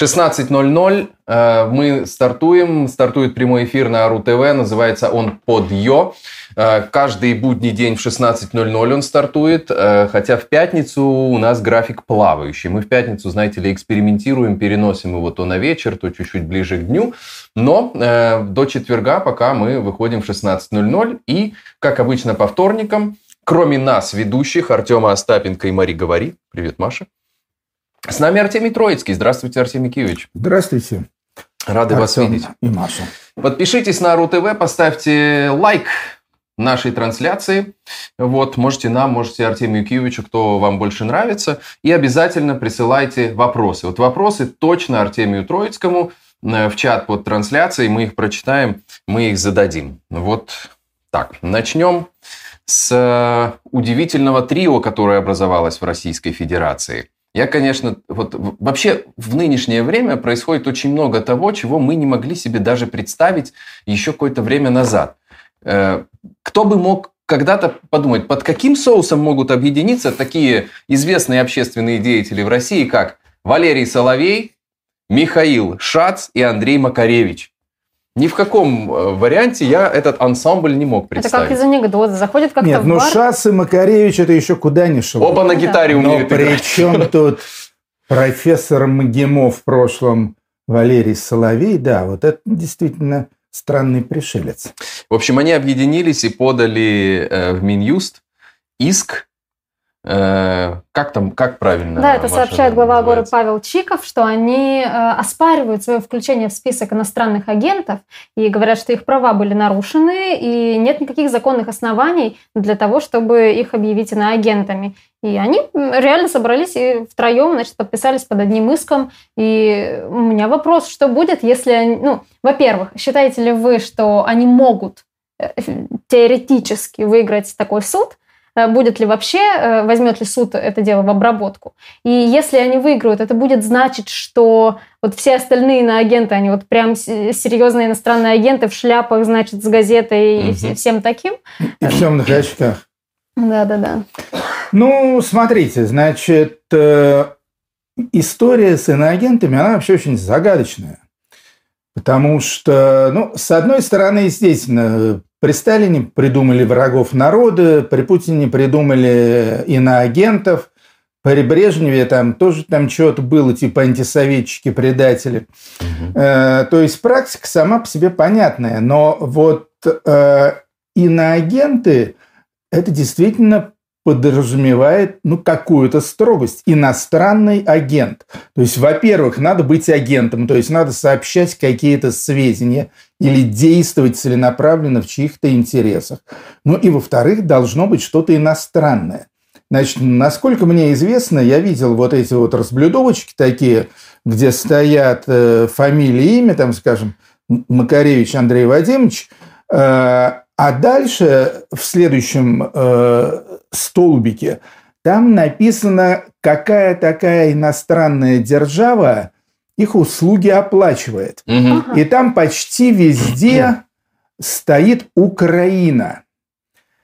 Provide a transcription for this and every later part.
16.00 э, мы стартуем. Стартует прямой эфир на РУ ТВ. Называется он «Под Йо». Э, каждый будний день в 16.00 он стартует. Э, хотя в пятницу у нас график плавающий. Мы в пятницу, знаете ли, экспериментируем, переносим его то на вечер, то чуть-чуть ближе к дню. Но до четверга пока мы выходим в 16.00. И, как обычно, по вторникам, кроме нас, ведущих, Артема Остапенко и Мари Говори. Привет, Маша. С нами Артемий Троицкий. Здравствуйте, Артемий Киевич. Здравствуйте. Рады Артем вас видеть. И Маша. Подпишитесь на РУ-ТВ, поставьте лайк нашей трансляции. Вот, можете нам, можете Артемию Киевичу, кто вам больше нравится. И обязательно присылайте вопросы. Вот вопросы точно Артемию Троицкому э, в чат под трансляцией. Мы их прочитаем, мы их зададим. Вот так, начнем с э, удивительного трио, которое образовалось в Российской Федерации – я, конечно, вот вообще в нынешнее время происходит очень много того, чего мы не могли себе даже представить еще какое-то время назад. Э, кто бы мог когда-то подумать, под каким соусом могут объединиться такие известные общественные деятели в России, как Валерий Соловей, Михаил Шац и Андрей Макаревич. Ни в каком э, варианте я этот ансамбль не мог представить. Это как из анекдота. Заходит как-то Нет, в ну Шас и Макаревич это еще куда ни шло. Оба на гитаре умеют Но при чем тут профессор МГИМО в прошлом Валерий Соловей? Да, вот это действительно странный пришелец. В общем, они объединились и подали э, в Минюст иск как там, как правильно? Да, это сообщает глава города Павел Чиков, что они э, оспаривают свое включение в список иностранных агентов и говорят, что их права были нарушены и нет никаких законных оснований для того, чтобы их объявить иноагентами. И они реально собрались и втроем, значит, подписались под одним иском. И у меня вопрос, что будет, если они... Ну, во-первых, считаете ли вы, что они могут э, теоретически выиграть такой суд – Э, будет ли вообще, э, возьмет ли суд это дело в обработку. И если они выиграют, это будет значить, что вот все остальные иноагенты, они вот прям серьезные иностранные агенты в шляпах, значит, с газетой угу. и всем таким. И в темных очках. Да-да-да. Ну, смотрите, значит, э, история с иноагентами, она вообще очень загадочная. Потому что, ну, с одной стороны, естественно, при Сталине придумали врагов народа, при Путине придумали иноагентов, при Брежневе там тоже там что-то было, типа антисоветчики, предатели. Угу. Э, то есть практика сама по себе понятная, но вот э, иноагенты – это действительно подразумевает ну, какую-то строгость. Иностранный агент. То есть, во-первых, надо быть агентом, то есть надо сообщать какие-то сведения или действовать целенаправленно в чьих-то интересах. Ну и, во-вторых, должно быть что-то иностранное. Значит, насколько мне известно, я видел вот эти вот разблюдовочки такие, где стоят э, фамилия, имя, там, скажем, Макаревич Андрей Вадимович, э, а дальше в следующем э, столбике там написано, какая такая иностранная держава их услуги оплачивает. Угу. И там почти везде стоит Украина.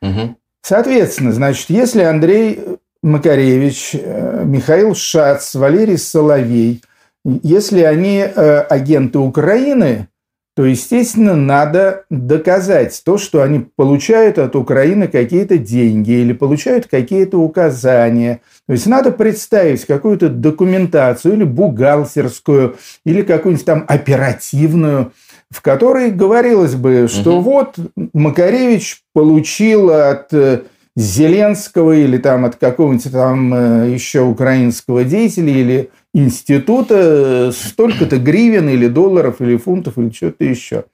Угу. Соответственно, значит, если Андрей Макаревич, э, Михаил Шац, Валерий Соловей, если они э, агенты Украины, то, естественно, надо доказать то, что они получают от Украины какие-то деньги или получают какие-то указания. То есть надо представить какую-то документацию или бухгалтерскую, или какую-нибудь там оперативную, в которой говорилось бы, что угу. вот Макаревич получил от э, Зеленского или там от какого-нибудь там э, еще украинского деятеля или института столько-то гривен или долларов или фунтов или что-то еще.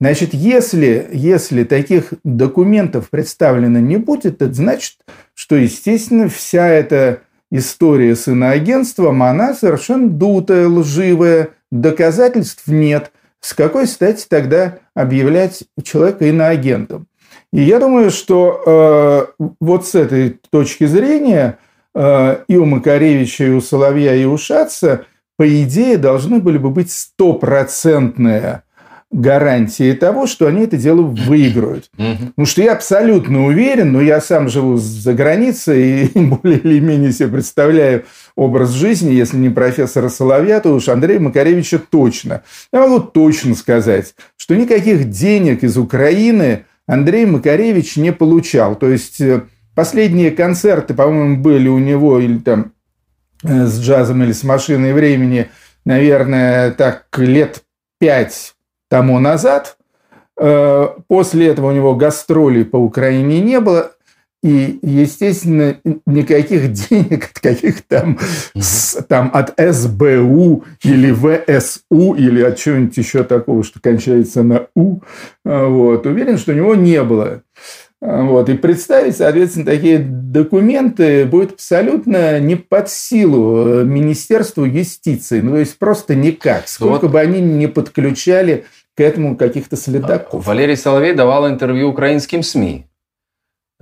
Значит, если, если таких документов представлено не будет, это значит, что, естественно, вся эта история с иноагентством, она совершенно дутая, лживая, доказательств нет. С какой стати тогда объявлять человека иноагентом? И я думаю, что э, вот с этой точки зрения и у Макаревича, и у Соловья, и у Шаца, по идее, должны были бы быть стопроцентные гарантии того, что они это дело выиграют. Потому что я абсолютно уверен, но я сам живу за границей и более или менее себе представляю образ жизни, если не профессора Соловья, то уж Андрея Макаревича точно. Я могу точно сказать, что никаких денег из Украины Андрей Макаревич не получал. То есть э, последние концерты, по-моему, были у него или там э, с джазом или с машиной времени, наверное, так лет пять тому назад. Э, после этого у него гастролей по Украине не было. И, естественно, никаких денег от каких там, с, там от СБУ или ВСУ или от чего-нибудь еще такого, что кончается на У, э, вот, уверен, что у него не было. Э, вот. И представить, соответственно, такие документы будет абсолютно не под силу Министерству юстиции. Ну, то есть просто никак. Сколько вот. бы они не подключали к этому каких-то следаков. Валерий Соловей давал интервью украинским СМИ.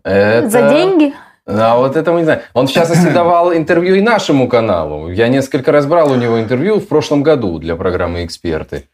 Это... За деньги? А вот это мы не знаем. Он, в частности, давал интервью и нашему каналу. Я несколько раз брал у него интервью в прошлом году для программы «Эксперты».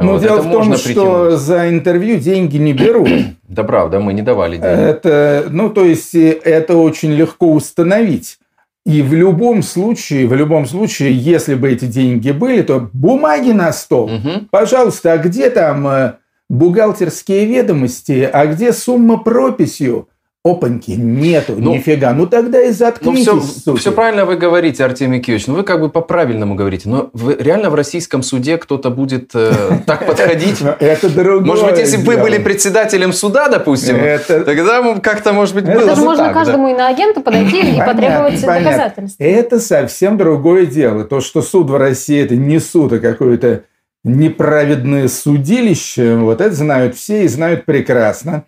Ну, вот, дело в том, что за интервью деньги не берут. Да, правда, мы не давали деньги. Это, ну, то есть, это очень легко установить. И в любом случае, в любом случае, если бы эти деньги были, то бумаги на стол. Угу. Пожалуйста, а где там э, бухгалтерские ведомости, а где сумма прописью? Опаньки, нету, ну, нифига. Ну тогда и заткнитесь. Ну, все, все правильно вы говорите, Артемий Киевич. Ну вы как бы по-правильному говорите. Но вы, реально в российском суде кто-то будет э, так подходить? Это другое. Может быть, если бы вы были председателем суда, допустим, тогда как-то, может быть, было бы же можно каждому иноагенту подойти и потребовать доказательств. Это совсем другое дело. То, что суд в России это не суд, а какое-то неправедное судилище, вот это знают все и знают прекрасно.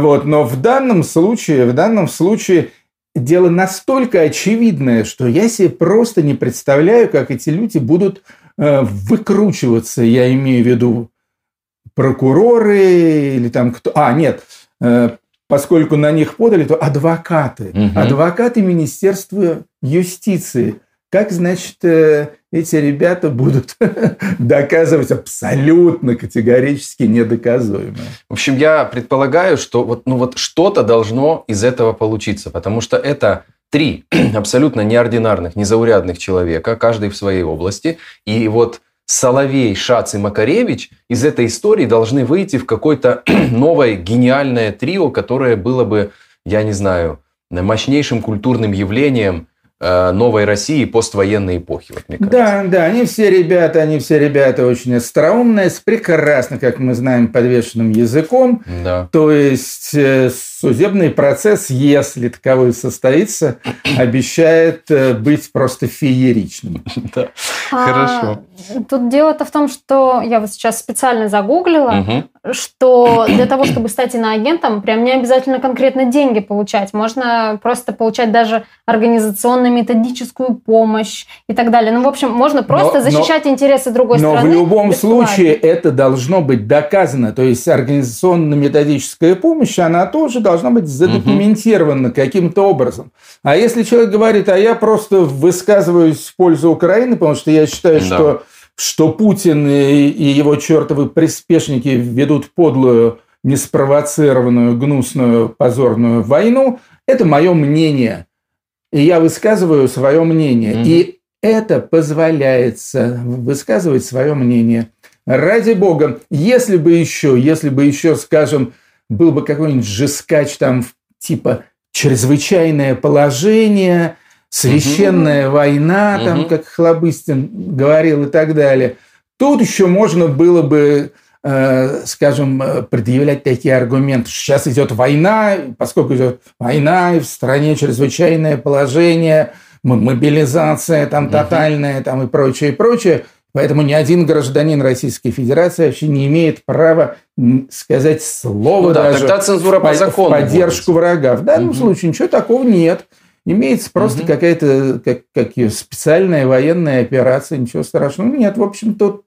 Вот. Но в данном случае, в данном случае дело настолько очевидное, что я себе просто не представляю, как эти люди будут э, выкручиваться. Я имею в виду прокуроры или там кто... А, нет, э, поскольку на них подали, то адвокаты. Угу. Адвокаты Министерства юстиции. Как, значит, э, эти ребята будут доказывать абсолютно категорически недоказуемое. В общем, я предполагаю, что вот, ну вот что-то должно из этого получиться, потому что это три абсолютно неординарных, незаурядных человека, каждый в своей области. И вот Соловей, Шац и Макаревич из этой истории должны выйти в какое-то новое гениальное трио, которое было бы, я не знаю, мощнейшим культурным явлением – новой России поствоенной эпохи, вот мне кажется. Да, да, они все ребята, они все ребята очень остроумные, с прекрасно, как мы знаем, подвешенным языком. Да. То есть э, судебный процесс, если таковой состоится, обещает э, быть просто фееричным. Да, а, хорошо. Тут дело-то в том, что я вот сейчас специально загуглила, что для того, чтобы стать иноагентом, прям не обязательно конкретно деньги получать. Можно просто получать даже организационно-методическую помощь и так далее. Ну, в общем, можно просто но, защищать но, интересы другой но страны. Но в любом бесплатно. случае это должно быть доказано. То есть организационно-методическая помощь, она тоже должна быть задокументирована угу. каким-то образом. А если человек говорит, а я просто высказываюсь в пользу Украины, потому что я считаю, да. что что Путин и, и его чертовы приспешники ведут подлую, неспровоцированную, гнусную, позорную войну, это мое мнение. И я высказываю свое мнение. Mm-hmm. И это позволяется высказывать свое мнение. Ради бога, если бы еще, если бы еще, скажем, был бы какой-нибудь жескач там типа чрезвычайное положение, священная угу. война, там, угу. как Хлобыстин говорил и так далее. Тут еще можно было бы, скажем, предъявлять такие аргументы, что сейчас идет война, поскольку идет война, и в стране чрезвычайное положение, мобилизация там тотальная там, и прочее, и прочее. Поэтому ни один гражданин Российской Федерации вообще не имеет права сказать слово ну, да, даже тогда цензура по, закону в поддержку будет. врага. В данном угу. случае ничего такого нет. Имеется просто угу. какая-то как, как специальная военная операция, ничего страшного. Нет, в общем, тут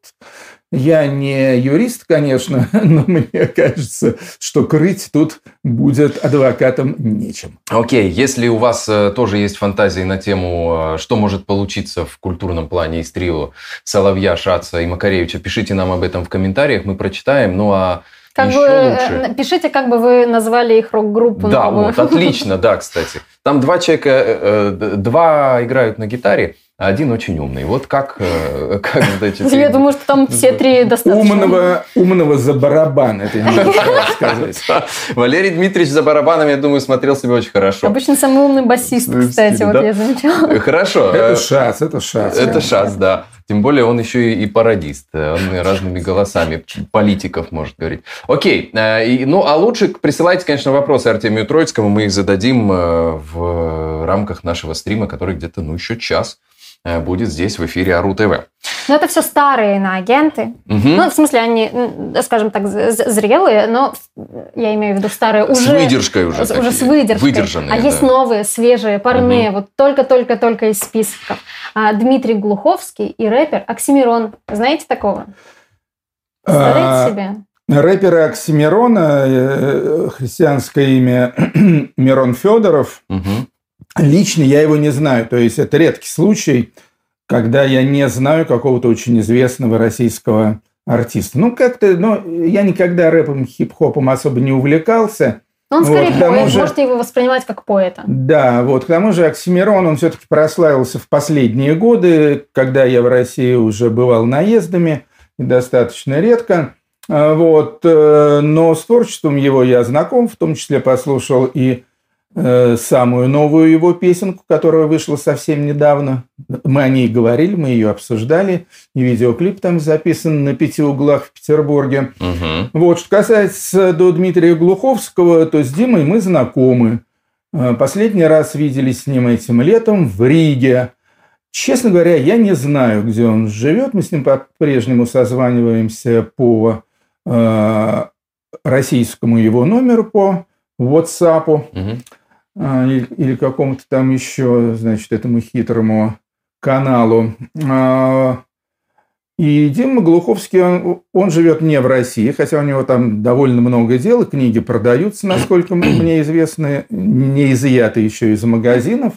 я не юрист, конечно, но мне кажется, что крыть тут будет адвокатом нечем. Окей, okay. если у вас э, тоже есть фантазии на тему, э, что может получиться в культурном плане из трио Соловья, Шаца и Макаревича, пишите нам об этом в комментариях, мы прочитаем. Ну а как Еще бы, лучше. Пишите, как бы вы назвали их рок-группу. Да, новую. вот, отлично, да, кстати. Там два человека, э, два играют на гитаре, а один очень умный. Вот как, э, как значит, Я думаю, что там все три достаточно. Умного, умного за барабан, это я могу сказать. Валерий Дмитриевич за барабаном, я думаю, смотрел себя очень хорошо. Обычно самый умный басист, кстати, вот я замечала. Хорошо. Это шац, это шац. Это шац, да. Тем более он еще и пародист. Он разными голосами политиков может говорить. Окей. Э, ну, а лучше присылайте, конечно, вопросы Артемию Троицкому. Мы их зададим э, в рамках нашего стрима, который где-то, ну, еще час э, будет здесь в эфире Ару ТВ. Ну, это все старые иноагенты. Угу. Ну, в смысле, они, скажем так, зрелые, но я имею в виду старые уже... С выдержкой уже. Уже такие, с выдержкой. Выдержанные, А да. есть новые, свежие, парные, угу. вот только-только-только из списков. А, Дмитрий Глуховский и рэпер Оксимирон. Знаете такого? Представляете а, себе? Рэпера Оксимирона, э, христианское имя Мирон Федоров. Угу. Лично я его не знаю. То есть это редкий случай – когда я не знаю какого-то очень известного российского артиста. Ну, как-то, ну, я никогда рэпом, хип-хопом особо не увлекался. Он скорее вот, поэт, же, можете его воспринимать как поэта. Да, вот, к тому же Оксимирон, он все-таки прославился в последние годы, когда я в России уже бывал наездами, достаточно редко. А, вот, э, но с творчеством его я знаком, в том числе послушал и Э, самую новую его песенку, которая вышла совсем недавно. Мы о ней говорили, мы ее обсуждали. И видеоклип там записан на пяти углах в Петербурге. Угу. Вот, что касается до Дмитрия Глуховского, то с Димой мы знакомы. Э, последний раз виделись с ним этим летом в Риге. Честно говоря, я не знаю, где он живет. Мы с ним по-прежнему созваниваемся по э, российскому его номеру, по WhatsApp. Угу. А, или какому-то там еще, значит, этому хитрому каналу. А, и Дима Глуховский, он, он живет не в России, хотя у него там довольно много дел, книги продаются, насколько мне известно, не изъяты еще из магазинов.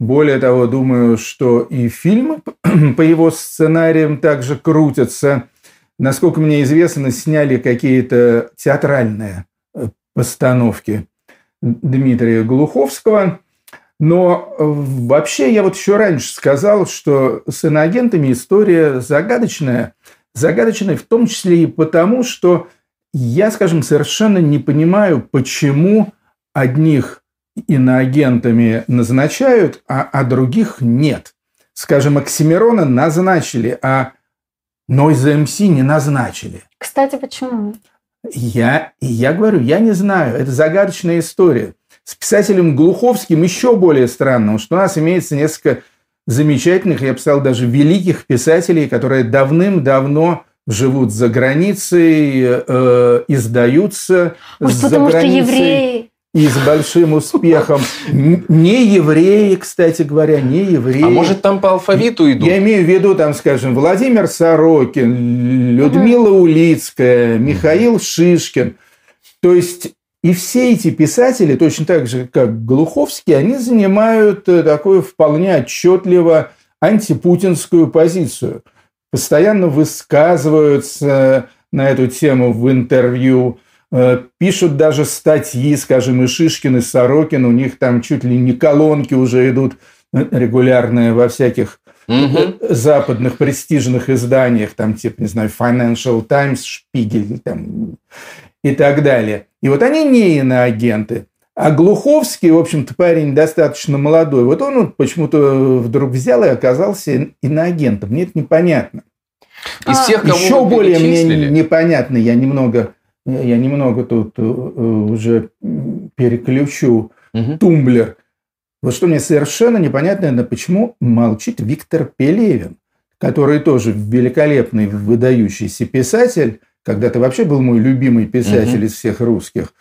Более того, думаю, что и фильмы по его сценариям также крутятся. Насколько мне известно, сняли какие-то театральные э, постановки Дмитрия Глуховского. Но вообще я вот еще раньше сказал, что с иноагентами история загадочная. Загадочная в том числе и потому, что я, скажем, совершенно не понимаю, почему одних иноагентами назначают, а, а других нет. Скажем, Оксимирона назначили, а Нойза МС не назначили. Кстати, почему? Я, я говорю, я не знаю, это загадочная история. С писателем Глуховским еще более странно, что у нас имеется несколько замечательных, я писал даже великих писателей, которые давным-давно живут за границей, э, издаются Может, за потому границей. что евреи и с большим успехом. Не евреи, кстати говоря, не евреи. А может, там по алфавиту идут? Я имею в виду, там, скажем, Владимир Сорокин, Людмила Улицкая, Михаил Шишкин. То есть и все эти писатели, точно так же, как Глуховский, они занимают э, такую вполне отчетливо антипутинскую позицию. Постоянно высказываются на эту тему в интервью, пишут даже статьи, скажем, и Шишкин, и Сорокин, у них там чуть ли не колонки уже идут э, регулярные во всяких угу. западных престижных изданиях, там типа, не знаю, Financial Times, Шпигель там, и так далее. И вот они не иноагенты. А Глуховский, в общем-то, парень достаточно молодой. Вот он почему-то вдруг взял и оказался иноагентом. Мне это непонятно. Из всех, кого Еще более мне непонятно, я немного я немного тут э, уже переключу угу. тумблер. Вот что мне совершенно непонятно, почему молчит Виктор Пелевин, который тоже великолепный, выдающийся писатель, когда-то вообще был мой любимый писатель угу. из всех русских.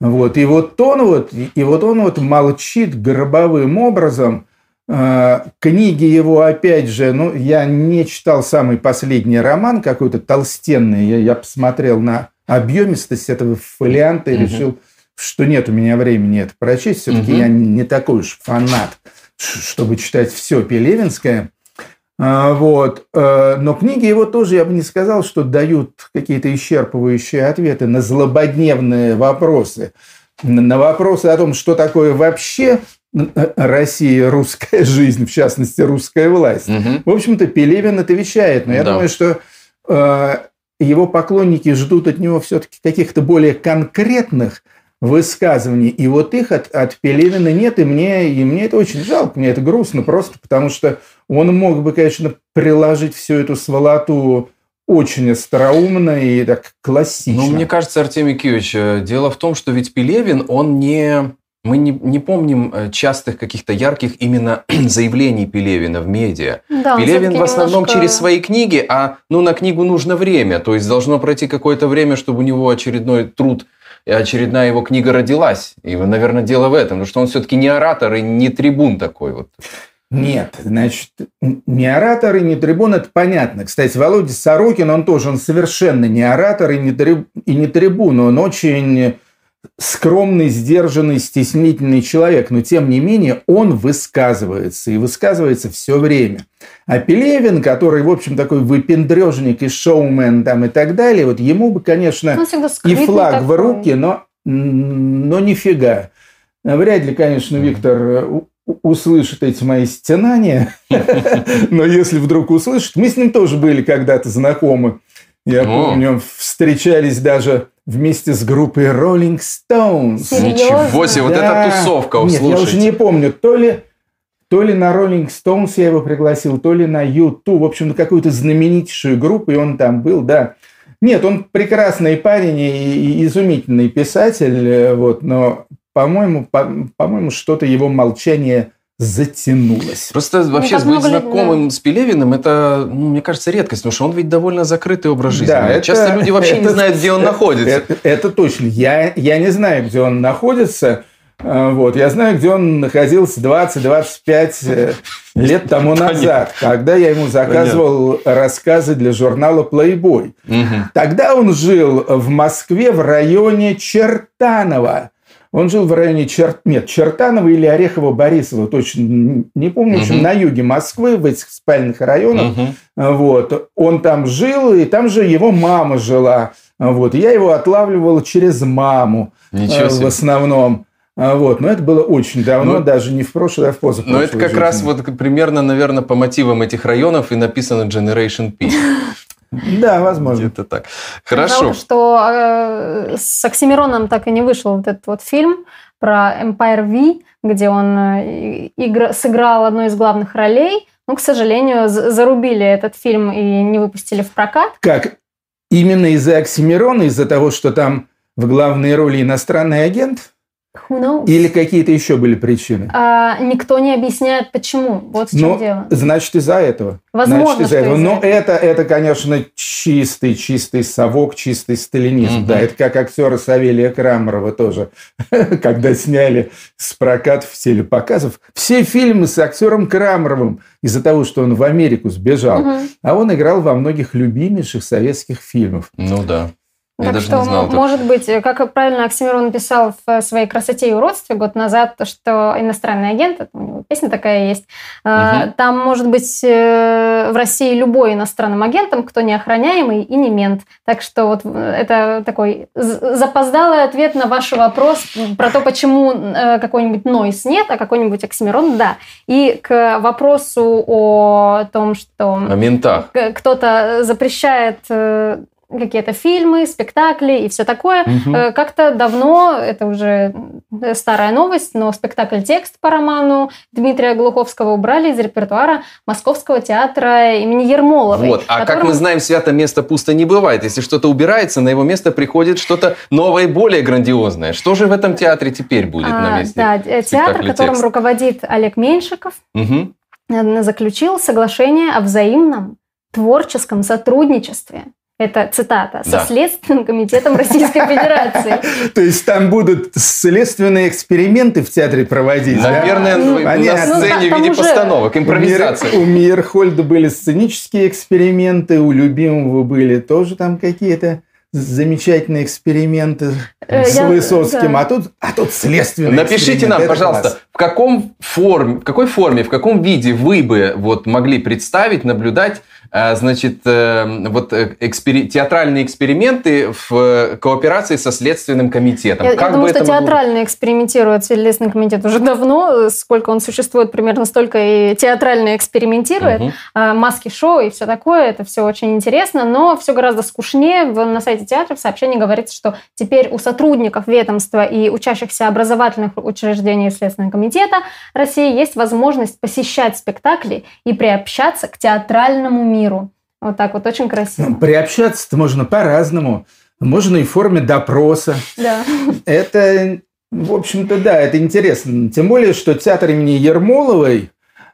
Вот. И вот он вот, и вот он вот молчит гробовым образом. Э, книги его, опять же, ну, я не читал самый последний роман, какой-то толстенный. Я, я посмотрел на объемистость этого фолианта и угу. решил, что нет у меня времени это прочесть. Все-таки угу. я не такой уж фанат, чтобы читать все Пелевинское. А, вот. Э, но книги его тоже, я бы не сказал, что дают какие-то исчерпывающие ответы на злободневные вопросы. На вопросы о том, что такое вообще Россия, русская жизнь, в частности, русская власть. Угу. В общем-то, Пелевин это вещает. Но я да. думаю, что э, его поклонники ждут от него все-таки каких-то более конкретных высказываний. И вот их от, от Пелевина нет, и мне, и мне это очень жалко, мне это грустно просто, потому что он мог бы, конечно, приложить всю эту сволоту очень остроумно и так классично. Ну, мне кажется, Артемий Киевич, э, дело в том, что ведь Пелевин, он не... Мы не, не помним э, частых каких-то ярких именно заявлений Пелевина в медиа. Да, Пелевин в основном немножко... через свои книги, а ну, на книгу нужно время. То есть должно пройти какое-то время, чтобы у него очередной труд и очередная его книга родилась. И, наверное, дело в этом, потому что он все-таки не оратор и не трибун такой вот. Нет, значит, не оратор и не трибун, это понятно. Кстати, Володя Сорокин, он тоже, он совершенно не оратор и не, триб, и не трибун, он очень скромный, сдержанный, стеснительный человек, но тем не менее он высказывается, и высказывается все время. А Пелевин, который, в общем, такой выпендрежник и шоумен там и так далее, вот ему бы, конечно, и флаг такой. в руки, но, но нифига. Вряд ли, конечно, Виктор услышит эти мои стенания, но если вдруг услышит, мы с ним тоже были когда-то знакомы. Я помню, встречались даже вместе с группой Rolling Stones. Ничего себе, вот эта тусовка, Нет, я уже не помню, то ли, то ли на Rolling Stones я его пригласил, то ли на YouTube, в общем, на какую-то знаменитейшую группу, и он там был, да. Нет, он прекрасный парень и изумительный писатель, э, вот, но по-моему, по- по-моему, что-то его молчание затянулось. Просто ну, вообще быть знакомым да. с Пелевиным, это, ну, мне кажется, редкость, потому что он ведь довольно закрытый образ жизни. Да, это, Часто люди вообще это, не знают, где он это, находится. Это, это точно. Я, я не знаю, где он находится. А, вот. Я знаю, где он находился 20-25 э, лет тому назад, когда я ему заказывал Понятно. рассказы для журнала Playboy. Угу. Тогда он жил в Москве в районе Чертанова. Он жил в районе Чер... Нет, Чертанова или Орехово-Борисово, точно не помню, в общем, на юге Москвы, в этих спальных районах. Угу. Вот. Он там жил, и там же его мама жила. Вот. Я его отлавливал через маму Ничего э, себе. в основном. Вот, но это было очень давно, ну, даже не в прошлое, а в позапрошлое. Но это как жизни. раз вот примерно, наверное, по мотивам этих районов и написано Generation P. Да, возможно. Где-то так. Хорошо. Жалко, что э, с Оксимироном так и не вышел вот этот вот фильм про Empire V, где он э, игр... сыграл одну из главных ролей. Но, к сожалению, зарубили этот фильм и не выпустили в прокат. Как? Именно из-за Оксимирона, из-за того, что там в главной роли иностранный агент? Who knows? Или какие-то еще были причины? А, никто не объясняет, почему. Вот в чем Но, дело. Значит, из-за этого. Возможно, значит, из-за этого. Из Но этого. это, это, конечно, чистый, чистый совок, чистый сталинизм. Угу. Да, это как актеры Савелия Крамерова тоже, когда сняли с прокатов телепоказов. Все фильмы с актером Крамеровым из-за того, что он в Америку сбежал. Угу. А он играл во многих любимейших советских фильмах. Ну да. Я так даже что, не знал, может быть, как правильно Оксимирон написал в своей «Красоте и уродстве» год назад, что иностранный агент, у него песня такая есть, угу. там может быть э, в России любой иностранным агентом, кто не охраняемый и не мент. Так что вот это такой запоздалый ответ на ваш вопрос про то, почему э, какой-нибудь Нойс нет, а какой-нибудь Оксимирон да. И к вопросу о том, что... О ментах. Кто-то запрещает э, какие-то фильмы, спектакли и все такое. Угу. Как-то давно, это уже старая новость, но спектакль «Текст» по роману Дмитрия Глуховского убрали из репертуара Московского театра имени Ермоловой. Вот. А которым... как мы знаем, свято место пусто не бывает. Если что-то убирается, на его место приходит что-то новое и более грандиозное. Что же в этом театре теперь будет а, на месте Да, театр, которым «Текст»? руководит Олег Меньшиков, угу. заключил соглашение о взаимном творческом сотрудничестве это цитата, со Следственным комитетом Российской Федерации. То есть там будут следственные эксперименты в театре проводить, Наверное, на сцене в виде постановок, импровизация. У Мейерхольда были сценические эксперименты, у любимого были тоже там какие-то замечательные эксперименты э, с Высоцким, а тут, а тут следственные. Напишите нам, пожалуйста, каком форме, в какой форме, в каком виде вы бы вот могли представить, наблюдать а, значит, э, вот э, экспери... театральные эксперименты в кооперации со Следственным комитетом. Я, я думаю, что театрально могло... экспериментирует Следственный комитет уже давно, сколько он существует, примерно столько и театрально экспериментирует. Угу. Маски-шоу и все такое, это все очень интересно, но все гораздо скучнее. На сайте театра в сообщении говорится, что теперь у сотрудников ведомства и учащихся образовательных учреждений Следственного комитета России есть возможность посещать спектакли и приобщаться к театральному миру. Вот так вот, очень красиво. Ну, приобщаться-то можно по-разному. Можно и в форме допроса. Да. Это, в общем-то, да, это интересно. Тем более, что театр имени Ермоловой,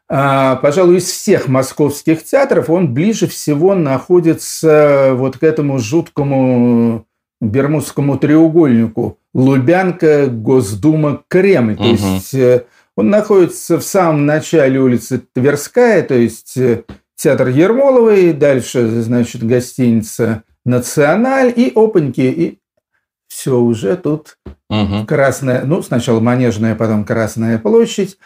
а, пожалуй, из всех московских театров, он ближе всего находится вот к этому жуткому Бермудскому треугольнику. Лубянка, Госдума, Кремль. Угу. То есть э, он находится в самом начале улицы Тверская, то есть э, театр Ермоловой, дальше, значит, гостиница «Националь» и опаньки, и все уже тут угу. красная, ну, сначала Манежная, потом Красная площадь,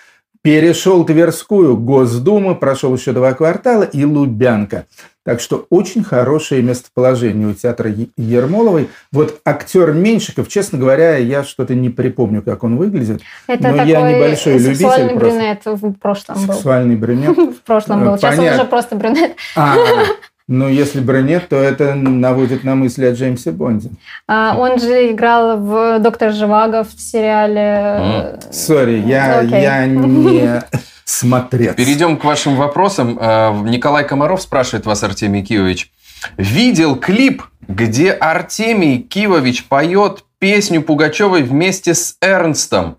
перешел Тверскую, Госдума, прошел еще два квартала и Лубянка. Так что очень хорошее местоположение у театра Ермоловой. Вот актер Меньшиков, честно говоря, я что-то не припомню, как он выглядит. Это но такой я небольшой любитель. брюнет в прошлом был. Сексуальный брюнет. В прошлом был. Сейчас он уже просто брюнет. А, ну, если брюнет, то это наводит на мысли о Джеймсе Бонде. А, он же играл в «Доктор Живаго» в сериале... Sorry, я, я не смотреть. Перейдем к вашим вопросам. Э, Николай Комаров спрашивает вас, Артемий Кивович. Видел клип, где Артемий Кивович поет песню Пугачевой вместе с Эрнстом.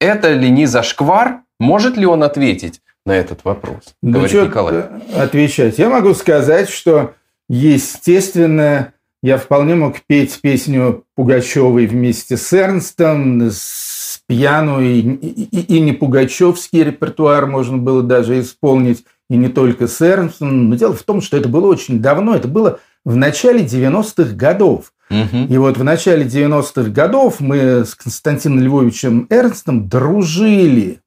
Это ли не зашквар? Может ли он ответить на этот вопрос? Да говорит что Николай. отвечать? Я могу сказать, что естественно, я вполне мог петь песню Пугачевой вместе с Эрнстом, с пьяну, и, и, и не пугачевский репертуар можно было даже исполнить, и не только с Эрнстом. Но дело в том, что это было очень давно, это было в начале 90-х годов. Угу. И вот в начале 90-х годов мы с Константином Львовичем Эрнстом дружили.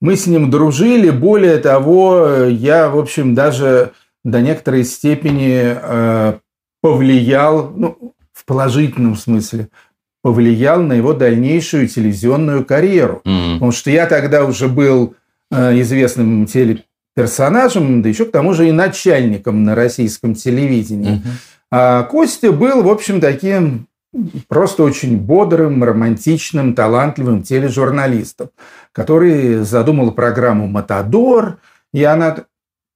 Мы с ним дружили, более того, я, в общем, даже до некоторой степени э, повлиял, ну, в положительном смысле, повлиял на его дальнейшую телевизионную карьеру. Mm-hmm. Потому что я тогда уже был э, известным телеперсонажем, да еще к тому же и начальником на российском телевидении. Mm-hmm. А Костя был, в общем, таким просто очень бодрым, романтичным, талантливым тележурналистом, который задумал программу «Матадор», и она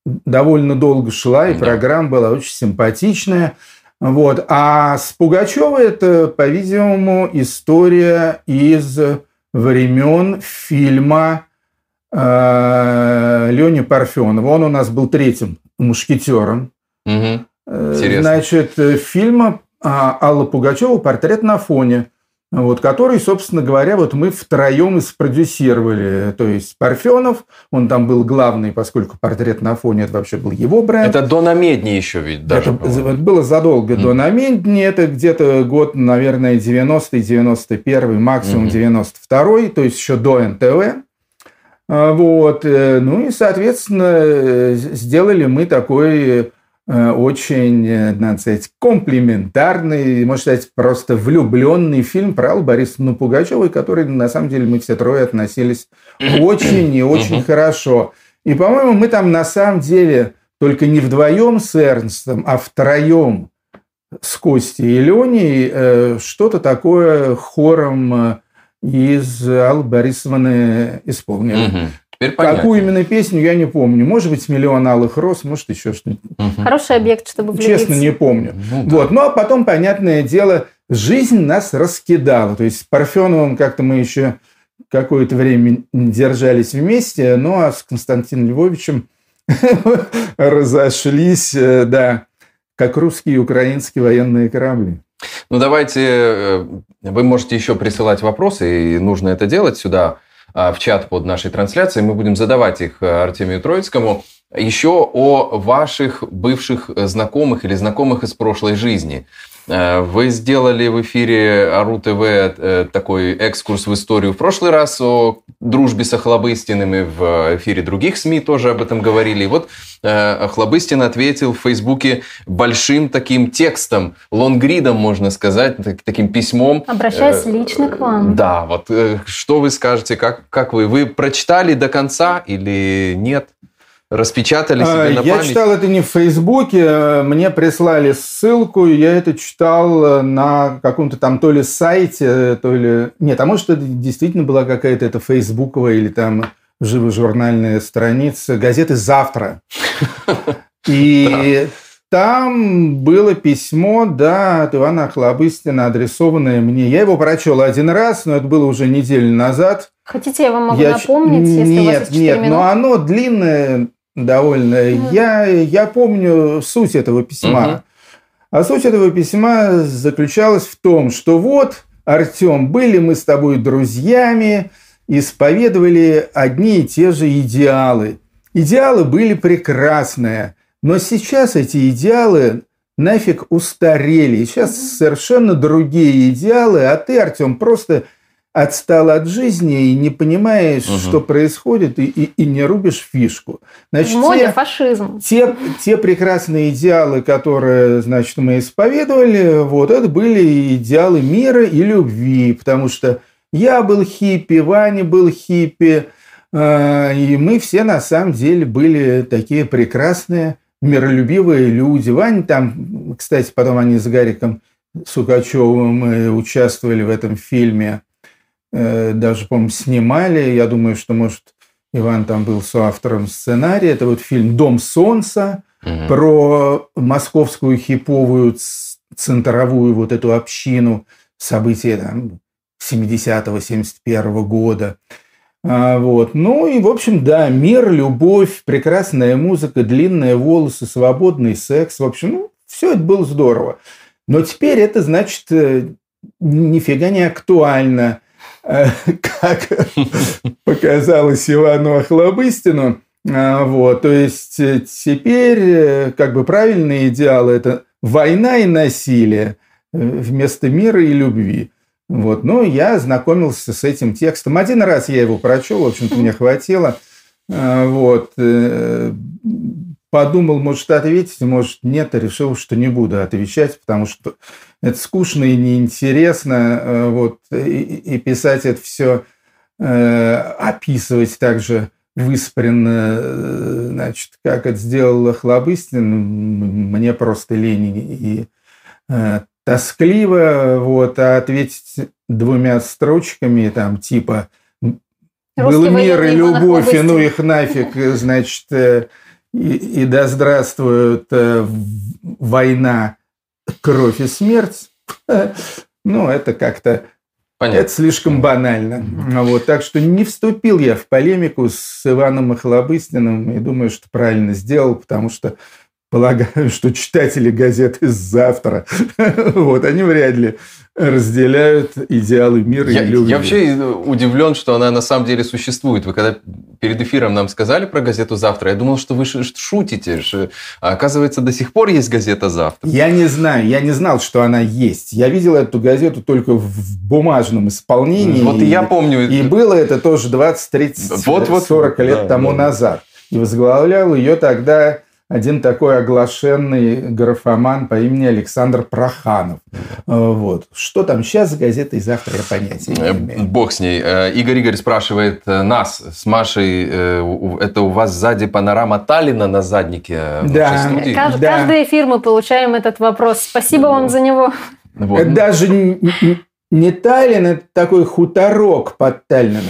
довольно долго шла, и программа была очень симпатичная. Вот. А с Пугачевой это, по-видимому, история из времен фильма э, Лени Парфенова. Он у нас был третьим мушкетером. Угу. Значит, фильма Алла Пугачева «Портрет на фоне» вот, который, собственно говоря, вот мы втроем и спродюсировали. То есть Парфенов, он там был главный, поскольку портрет на фоне, это вообще был его бренд. Это до Намедни еще ведь даже Это было, было задолго mm. до Намедни, это где-то год, наверное, 90-й, 91-й, максимум mm-hmm. 92-й, то есть еще до НТВ. А, вот. Э, ну и, соответственно, э, сделали мы такой очень, э, надо сказать, комплиментарный, можно сказать, просто влюбленный фильм про Аллу Борисовну Пугачевой, который, на самом деле, мы все трое относились очень и очень хорошо. И, по-моему, мы там на самом деле только не вдвоем с Эрнстом, а втроем с Костей и Леней э, что-то такое хором из Аллы Борисовны исполнили. Теперь понятно. Какую именно песню, я не помню. Может быть, «Миллион алых роз», может, еще что-нибудь. Угу. Хороший объект, чтобы влюбиться. Честно, не помню. Ну, да. вот. Ну, а потом, понятное дело, жизнь нас раскидала. То есть с Парфеновым как-то мы еще какое-то время держались вместе, ну, а с Константином Львовичем разошлись, э, да, как русские и украинские военные корабли. Ну, давайте, э, вы можете еще присылать вопросы, и нужно это делать сюда, в чат под нашей трансляцией. Мы будем задавать их э, Артемию Троицкому. Еще о ваших бывших знакомых или знакомых из прошлой жизни. Э, вы сделали в эфире АРУ ТВ э, такой экскурс в историю в прошлый раз о дружбе с Охлобыстиными, в эфире других СМИ тоже об этом говорили. И вот э, Охлобыстин ответил в Фейсбуке большим таким текстом, лонгридом, можно сказать, таким письмом. Обращаясь лично к вам. Да, вот что вы скажете, как, как вы? Вы прочитали до конца или нет? Распечатали себе а, на Я читал это не в Фейсбуке, мне прислали ссылку, я это читал э, на каком-то там то ли сайте, то ли... Нет, а может, это действительно была какая-то это фейсбуковая или там живожурнальная страница газеты «Завтра». И там было письмо, да, от Ивана Охлобыстина, адресованное мне. Я его прочел один раз, но это было уже неделю назад. Хотите, я вам могу я... напомнить, если нет, у вас есть Нет, минут? но оно длинное, довольно. Mm. Я, я помню суть этого письма. Mm-hmm. А суть этого письма заключалась в том, что вот, Артем, были мы с тобой друзьями, исповедовали одни и те же идеалы. Идеалы были прекрасные, но сейчас эти идеалы нафиг устарели. Сейчас совершенно другие идеалы, а ты, Артем, просто отстал от жизни и не понимаешь, угу. что происходит, и, и, и не рубишь фишку. Значит, В моде те, фашизм. Те, те прекрасные идеалы, которые, значит, мы исповедовали, вот это были идеалы мира и любви, потому что я был хиппи, Ваня был хиппи, э, и мы все на самом деле были такие прекрасные, миролюбивые люди. Ваня там, кстати, потом они с Гариком Сукачевым участвовали в этом фильме Э, даже, по-моему, снимали. Я думаю, что, может, Иван там был соавтором сценария. Это вот фильм «Дом солнца» угу. про московскую хиповую центровую вот эту общину, события там 70-71 года. А, вот. Ну и, в общем, да, мир, любовь, прекрасная музыка, длинные волосы, свободный секс. В общем, ну, все это было здорово. Но теперь это, значит, э, нифига не актуально. Э, как показалось Ивану Охлобыстину. А, вот, то есть э, теперь э, как бы правильные идеалы – это война и насилие вместо мира и любви. Вот. Ну, я знакомился с этим текстом. Один раз я его прочел, в общем-то, мне хватило. Вот. Подумал, может, ответить, может, нет, решил, что не буду отвечать, потому что это скучно и неинтересно, э, вот, и, и писать это все, э, описывать также выспренно, э, значит, как это сделал Хлобыстин, мне просто лень и э, тоскливо, вот, а ответить двумя строчками, там, типа «Был мир и любовь, и ну их нафиг», значит, э, и, и да здравствует война, кровь и смерть, ну, это как-то Понятно. Это слишком банально. Вот, так что не вступил я в полемику с Иваном Охлобыстиным и думаю, что правильно сделал, потому что полагаю, что читатели газеты «Завтра», вот, они вряд ли разделяют идеалы мира я, и любви. Я вообще удивлен, что она на самом деле существует. Вы когда перед эфиром нам сказали про газету «Завтра», я думал, что вы шутите. А оказывается, до сих пор есть газета «Завтра». Я не знаю, я не знал, что она есть. Я видел эту газету только в бумажном исполнении. Вот и я помню. И было это тоже 20, 30, вот, 40 вот, лет да, тому да. назад. И возглавлял ее тогда один такой оглашенный графоман по имени Александр Проханов. Э, вот. Что там сейчас с газетой «Завтра» я понятия не э, имею. Бог с ней. Э, Игорь Игорь спрашивает нас с Машей, это у вас сзади панорама Таллина на заднике да. студии? Кажд, да. Каждый эфир мы получаем этот вопрос. Спасибо вам за него. Вот. Даже не, не Таллин, это такой хуторок под Таллином.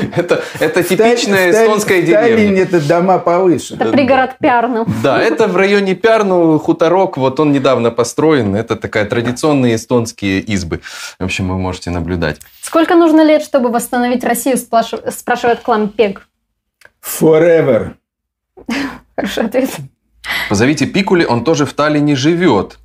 Это, это типичная эстонская деревня. Сталин это дома повыше. Это пригород Пярну. Да, это в районе Пярну хуторок, вот он недавно построен. Это такая традиционные эстонские избы. В общем, вы можете наблюдать. Сколько нужно лет, чтобы восстановить Россию, спрашивает Клампег. Forever. Хороший ответ. Позовите Пикули, он тоже в Таллине живет.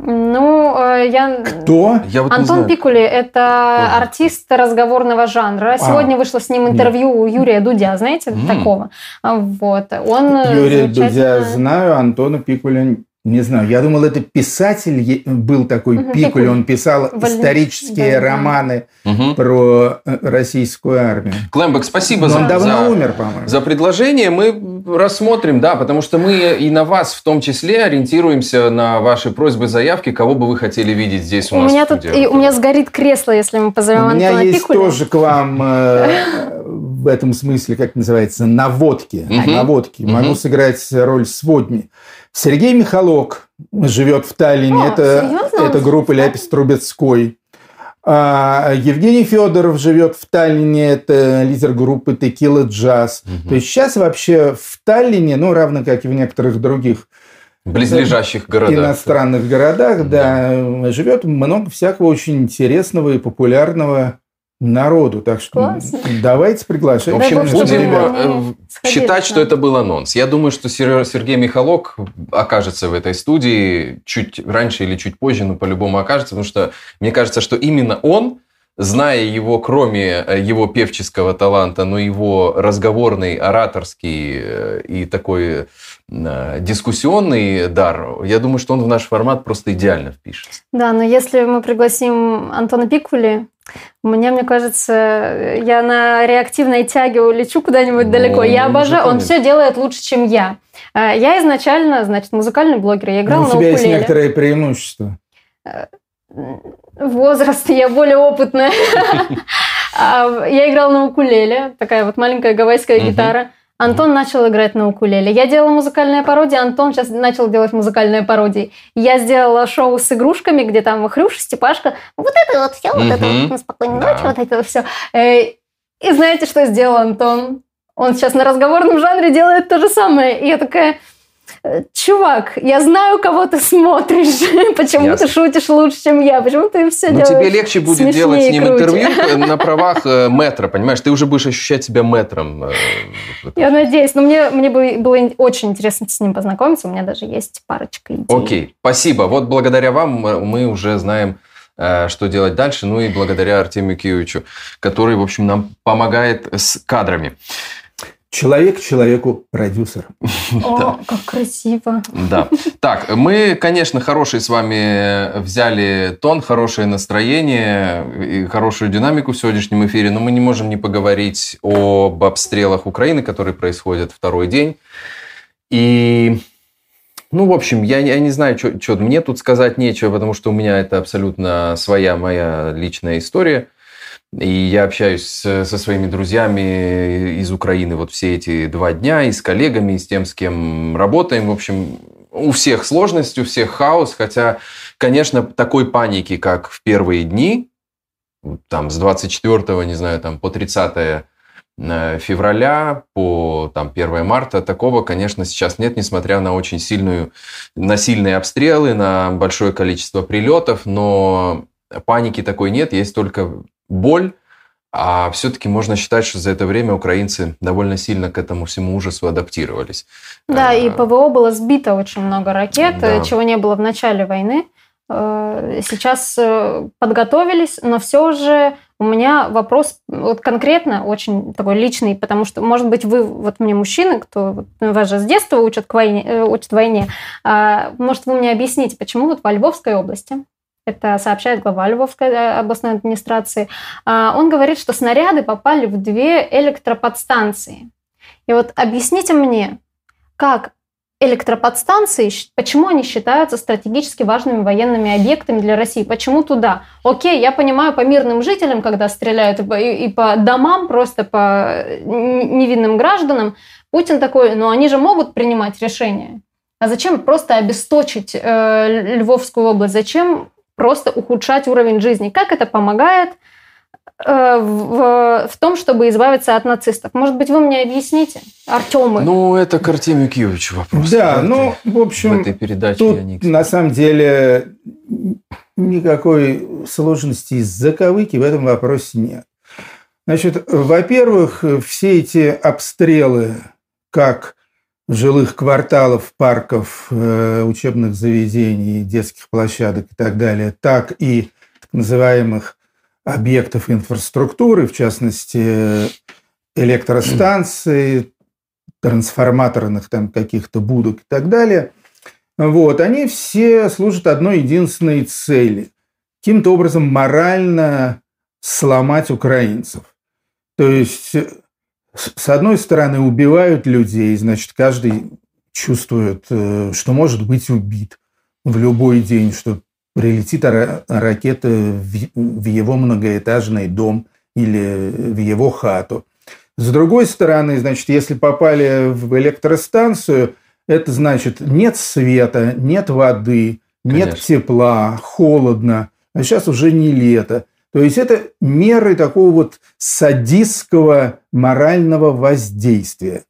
Ну, э, я... Кто? Я вот Антон Пикули – это Кто? артист разговорного жанра. Сегодня вышло с ним интервью у Юрия Дудя, знаете, М. такого. Вот. Он Юрия замечательно- Дудя знаю, Антона Пикуля не знаю. Я думал, это писатель был такой Мгм, Пикуль. Он писал Валь- исторические да, романы Мгм. про э, российскую армию. Клэмбек, спасибо Но за, он давно за- умер, по-моему. за предложение. Мы рассмотрим, да, потому что мы и на вас в том числе ориентируемся на ваши просьбы, заявки, кого бы вы хотели видеть здесь у, У нас меня в тут и у меня сгорит кресло, если мы позовем У меня Антона есть Пикуля. тоже к вам э, в этом смысле, как называется, наводки. Мгм. наводки. Могу сыграть роль сводни. Сергей Михалок живет в Таллине. О, это, серьезно? Он это группа Ляпис Трубецкой. А Евгений Федоров живет в Таллине. Это лидер группы Текила Джаз. Мгм. То есть сейчас вообще в Таллине, ну, равно как и в некоторых других В близлежащих городах. иностранных городах, да, живет много всякого очень интересного и популярного народу. Так что Классно. давайте В приглашать. Дай общем, будем э, считать, что это был анонс. Я думаю, что Сер- Сергей Михалок окажется в этой студии чуть раньше или чуть позже, но по-любому окажется, потому что мне кажется, что именно он, зная его, кроме э, его певческого таланта, но его разговорный, ораторский э, и такой э, дискуссионный дар, я думаю, что он в наш формат просто идеально впишется. Да, но если мы пригласим Антона Пикули, меня, мне кажется, я на реактивной тяге улечу куда-нибудь Ну, далеко. Я мы обожаю, уже он все делает лучше, чем я. Я изначально, значит, музыкальный блогер, я играла Ну, у на тебя есть некоторые преимущества. Возраст, я более опытная. А, Я играла на укулеле, такая вот маленькая гавайская гитара. Антон начал играть на укулеле. Я делала музыкальные пародии, Антон сейчас начал делать музыкальные пародии. Я сделала шоу с игрушками, где там Хрюша, Степашка, вот это вот все, вот это вот, спокойной ночи, вот это все. И знаете, что сделал Антон? Он сейчас на разговорном жанре делает то же самое. И я такая, «Э, чувак, я знаю, кого ты смотришь. Почему Ясно. ты шутишь лучше, чем я? Почему ты все Ну, делаешь? тебе легче будет делать с ним круче. интервью э, на правах э, метра, понимаешь? Ты уже будешь ощущать себя метром. э. Я надеюсь, но мне, мне бы- было очень интересно с ним познакомиться. У меня даже есть парочка идей. Окей, спасибо. Вот благодаря вам мы уже знаем, э, что делать дальше. Ну и благодаря Артемию Киевичу, который, в общем, нам помогает с кадрами. Человек человеку продюсер. О, как красиво. Да. Так, мы, конечно, хороший с вами взяли тон, хорошее настроение и хорошую динамику в сегодняшнем эфире, но мы не можем не поговорить об обстрелах Украины, которые происходят второй день. И, ну, в общем, я, не- я не знаю, что мне тут сказать нечего, потому что у меня это абсолютно своя моя личная история. И я общаюсь со своими друзьями из Украины вот все эти два дня, и с коллегами, и с тем, с кем работаем. В общем, у всех сложность, у всех хаос, хотя, конечно, такой паники, как в первые дни, там с 24, не знаю, там по 30 э, февраля по там, 1 марта, такого, конечно, сейчас нет, несмотря на очень сильную, на сильные обстрелы, на большое количество прилетов, но паники такой нет, есть только боль, а все-таки можно считать, что за это время украинцы довольно сильно к этому всему ужасу адаптировались. Да, и А, ПВО было сбито очень много ракет, Да. э, чего не было в начале войны. Э, Сейчас э, подготовились, но все же у меня вопрос вот конкретно очень такой личный, потому что, может быть, вы, вот мне мужчины, кто вот, вас же с детства учат, к войне, э, учат войне, а, может, вы мне объясните, почему вот во Львовской области, это сообщает глава Львовской э, областной администрации, а, он говорит, что снаряды попали в две электроподстанции. И вот объясните мне, как электроподстанции, почему они считаются стратегически важными военными объектами для России? Почему туда? Окей, я понимаю, по мирным жителям, когда стреляют, и по, домам, просто по э, невинным гражданам, Путин такой, но они же могут принимать решения. А зачем просто обесточить э, Львовскую область? Зачем просто ухудшать уровень жизни? Как это помогает э, в, в том, чтобы избавиться от нацистов? Может быть, вы мне объясните, Артемы? Ну, это к Артемию Киевичу вопрос. Да, ну, в в общем, этой передаче тут я не на самом деле никакой сложности из заковыки в этом вопросе нет. Значит, во-первых, все эти обстрелы как жилых кварталов, парков, э, учебных заведений, детских площадок и так далее, так и так называемых объектов инфраструктуры, в частности, электростанций, трансформаторных там каких-то будок и так далее, вот, они все служат одной единственной цели – каким-то образом морально сломать украинцев. То есть, с одной стороны, убивают людей, значит, каждый чувствует, э, что может быть убит в любой день, что прилетит ракета в его многоэтажный дом или в его хату. С другой стороны, значит, если попали в электростанцию, это значит нет света, нет воды, нет Конечно. тепла, холодно, а сейчас уже не лето. То есть это меры такого вот садистского морального воздействия.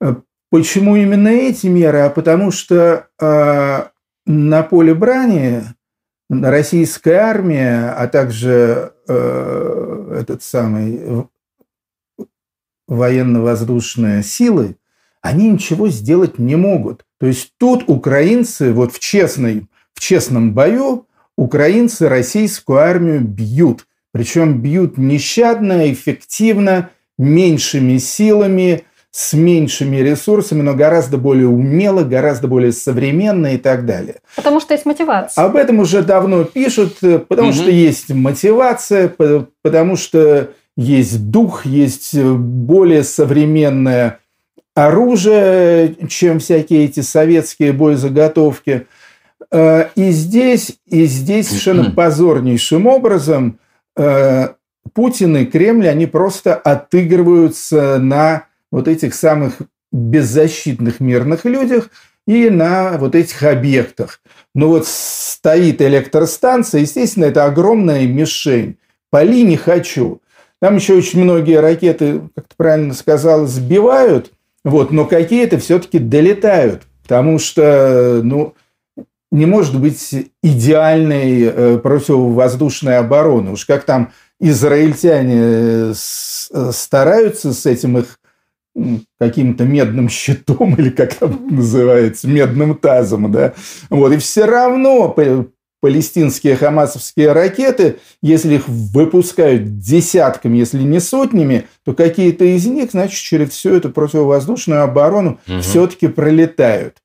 Э, почему именно эти меры? А потому что э, на поле брани российская армия, а также э, этот самый военно-воздушные силы, они ничего сделать не могут. То есть тут украинцы вот в, честной, в честном бою украинцы российскую армию бьют. Причем бьют нещадно, эффективно, меньшими силами, с меньшими ресурсами, но гораздо более умело, гораздо более современно и так далее. Потому что есть мотивация. Об этом уже давно пишут, потому угу. что есть мотивация, потому что есть дух, есть более современное оружие, чем всякие эти советские боезаготовки. Э, и здесь, и здесь совершенно позорнейшим образом э, Путин и Кремль, они просто отыгрываются на вот этих самых беззащитных мирных людях и на вот этих объектах. Ну вот стоит электростанция, естественно, это огромная мишень. Пали не хочу. Там еще очень многие ракеты, как ты правильно сказал, сбивают, вот, но какие-то все-таки долетают. Потому что, ну, не может быть идеальной э, противовоздушной обороны. Уж как там израильтяне э, стараются с этим их каким-то медным щитом, или как там называется, медным тазом, да, вот, и все равно палестинские хамасовские ракеты, если их выпускают десятками, если не сотнями, то какие-то из них, значит, через всю эту противовоздушную оборону угу. все-таки пролетают.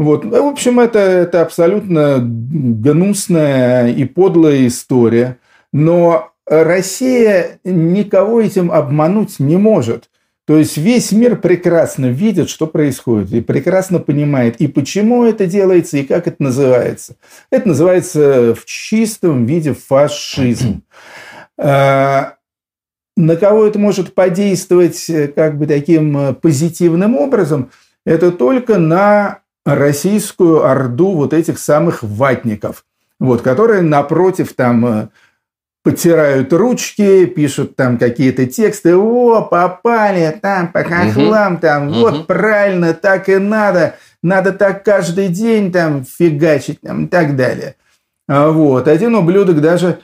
Вот. В общем, это, это абсолютно гнусная и подлая история. Но Россия никого этим обмануть не может. То есть весь мир прекрасно видит, что происходит, и прекрасно понимает, и почему это делается, и как это называется. Это называется в чистом виде фашизм. А, на кого это может подействовать э, как бы таким э, позитивным образом? Это только на российскую орду вот этих самых ватников, вот, которые напротив там э, потирают ручки, пишут там какие-то тексты, о, попали там по хохлам, угу. там, угу. вот правильно, так и надо, надо так каждый день там фигачить там, и так далее. А вот. Один ублюдок даже,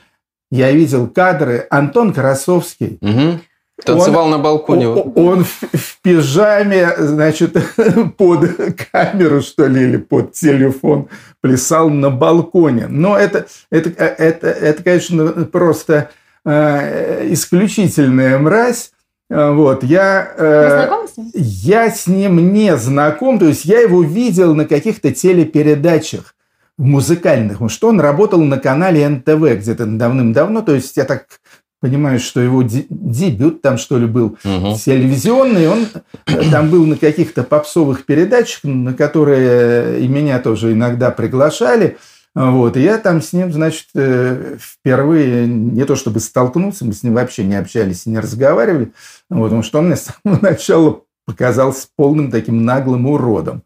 я видел кадры, Антон Красовский, угу. Танцевал он, на балконе. Он, он в, в пижаме, значит, под камеру, что ли, или под телефон плясал на балконе. Но это, это, это, это конечно, просто э, исключительная мразь. Вот, я, э, с ним? я с ним не знаком, то есть я его видел на каких-то телепередачах музыкальных, потому что он работал на канале НТВ где-то давным-давно, то есть я так понимаю, что его дебют там, что ли, был угу. телевизионный. Он э, там был на каких-то попсовых передачах, на которые и меня тоже иногда приглашали. Вот, и я там с ним, значит, э, впервые не то чтобы столкнулся, мы с ним вообще не общались и не разговаривали, вот, потому что он мне с самого начала показался полным таким наглым уродом.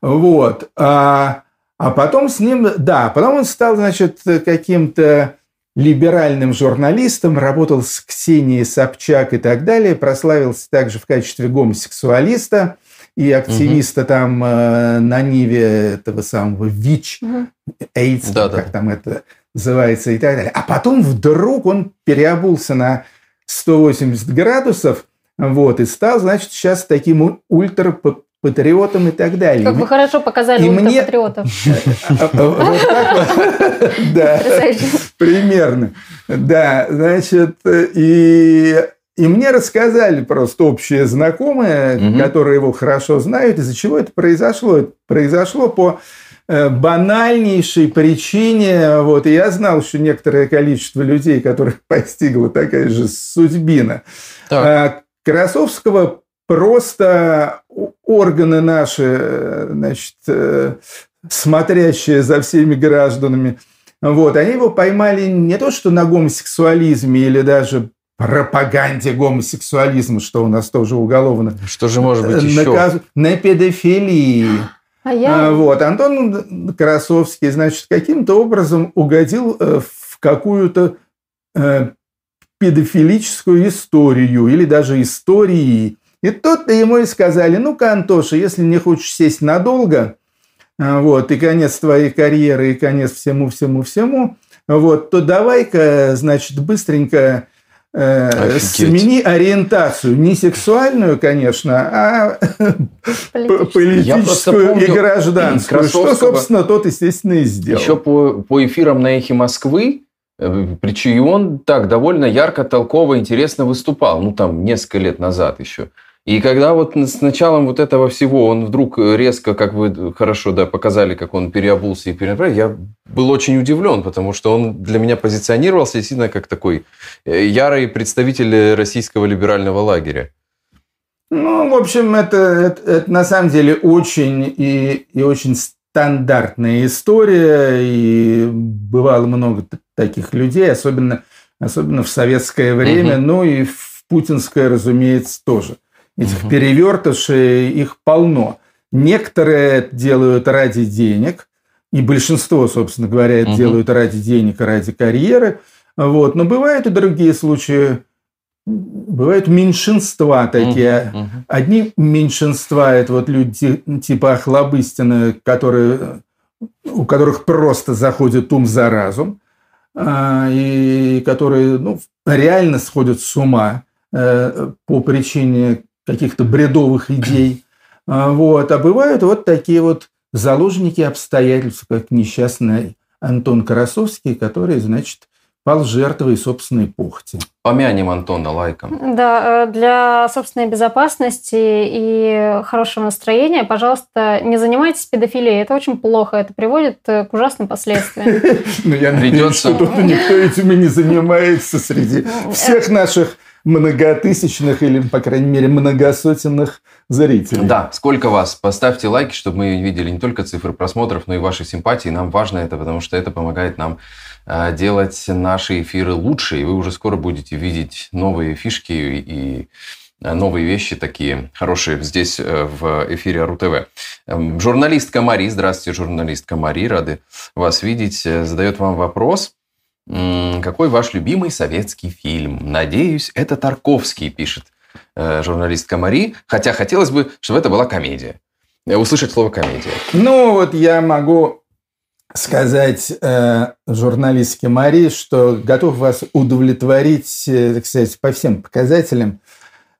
Вот. А, а потом с ним, да, потом он стал, значит, каким-то либеральным журналистом, работал с Ксенией Собчак и так далее, прославился также в качестве гомосексуалиста и активиста угу. там э, на Ниве этого самого ВИЧ, угу. AIDS, да, как да. там это называется и так далее. А потом вдруг он переобулся на 180 градусов, вот, и стал, значит, сейчас таким ультра патриотом и так далее. Как вы хорошо показали и мне... патриотов. Да, примерно. Да, значит, и и мне рассказали просто общие знакомые, угу. которые его хорошо знают, из-за чего это произошло. Это произошло по э, банальнейшей причине. Вот, и я знал, что некоторое количество людей, которых постигла такая же судьбина. Так. Э, Красовского просто органы наши, э, значит, смотрящие за всеми гражданами, вот, они его поймали не то, что на гомосексуализме или даже пропаганде гомосексуализма, что у нас тоже уголовно. Что же может быть еще? Наказ... На педофилии. А я... А, вот, Антон Красовский, значит, каким-то образом угодил э, в какую-то э, педофилическую историю или даже истории. И тут-то ему и сказали, ну-ка, Антоша, если не хочешь сесть надолго, э, вот, и конец твоей карьеры, и конец всему-всему-всему, вот, то давай-ка, значит, быстренько Э, смени ориентацию. Не сексуальную, конечно, а политическую и гражданскую. Что, собственно, тот, естественно, и сделал. Еще по, по эфирам на «Эхе Москвы» э, Причем он так довольно ярко, толково, интересно выступал. Ну, там, несколько лет назад еще. И когда вот с началом вот этого всего он вдруг резко, как вы хорошо да, показали, как он переобулся и перенаправил, я был очень удивлен, потому что он для меня позиционировался действительно как такой э, ярый представитель российского либерального лагеря. Ну, в общем, это, это, это на самом деле очень и, и очень стандартная история, и бывало много таких людей, особенно, особенно в советское время, угу. ну и в путинское, разумеется, тоже – Этих угу. перевертышей, их полно. Некоторые делают ради денег, и большинство, собственно говоря, это угу. делают ради денег, ради карьеры. Вот. Но бывают и другие случаи. Бывают меньшинства такие. Угу, угу. Одни меньшинства – это вот люди типа Охлобыстина, которые, у которых просто заходит ум за разум, а, и которые ну, реально сходят с ума э, по причине каких-то бредовых идей. А, вот. А бывают вот такие вот заложники обстоятельств, как несчастный Антон Карасовский, который, значит, пал жертвой собственной похоти. Помянем Антона лайком. Да, э, для собственной безопасности и хорошего настроения, пожалуйста, не занимайтесь педофилией. Это очень плохо. Это приводит э, к ужасным последствиям. Ну, я надеюсь, что тут никто этим и не занимается среди э, всех наших многотысячных или, по крайней мере, многосотенных зрителей. Да, сколько вас? Поставьте лайки, чтобы мы видели не только цифры просмотров, но и ваши симпатии. Нам важно это, потому что это помогает нам э, делать наши эфиры лучше, и вы уже скоро будете видеть новые фишки и э, новые вещи такие хорошие здесь э, в эфире РУ-ТВ. Эм, журналистка Мари, здравствуйте, журналистка Мари, рады вас видеть, задает вам вопрос – какой ваш любимый советский фильм? Надеюсь, это Тарковский, пишет э, журналистка Мари. Хотя хотелось бы, чтобы это была комедия. Э, услышать слово комедия. Ну, вот я могу сказать э, журналистке Мари, что готов вас удовлетворить, э, так сказать, по всем показателям.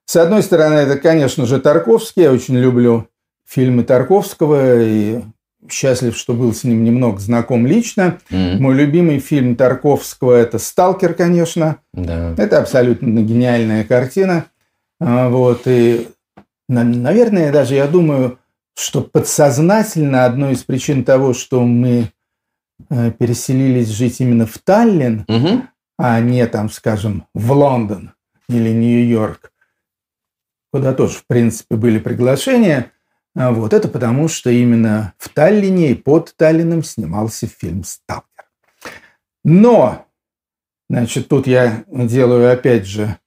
С одной стороны, это, конечно же, Тарковский. Я очень люблю фильмы Тарковского и счастлив, что был с ним немного знаком лично. Mm-hmm. Мой любимый фильм Тарковского – это «Сталкер», конечно. Да. Это абсолютно гениальная картина. А, вот, и, наверное, даже я думаю, что подсознательно одной из причин того, что мы э, переселились жить именно в Таллин, угу. а не там, скажем, в Лондон или Нью-Йорк, куда тоже, в принципе, были приглашения – вот это потому, что именно в Таллине и под Таллином снимался фильм «Сталкер». Но, значит, тут я делаю опять же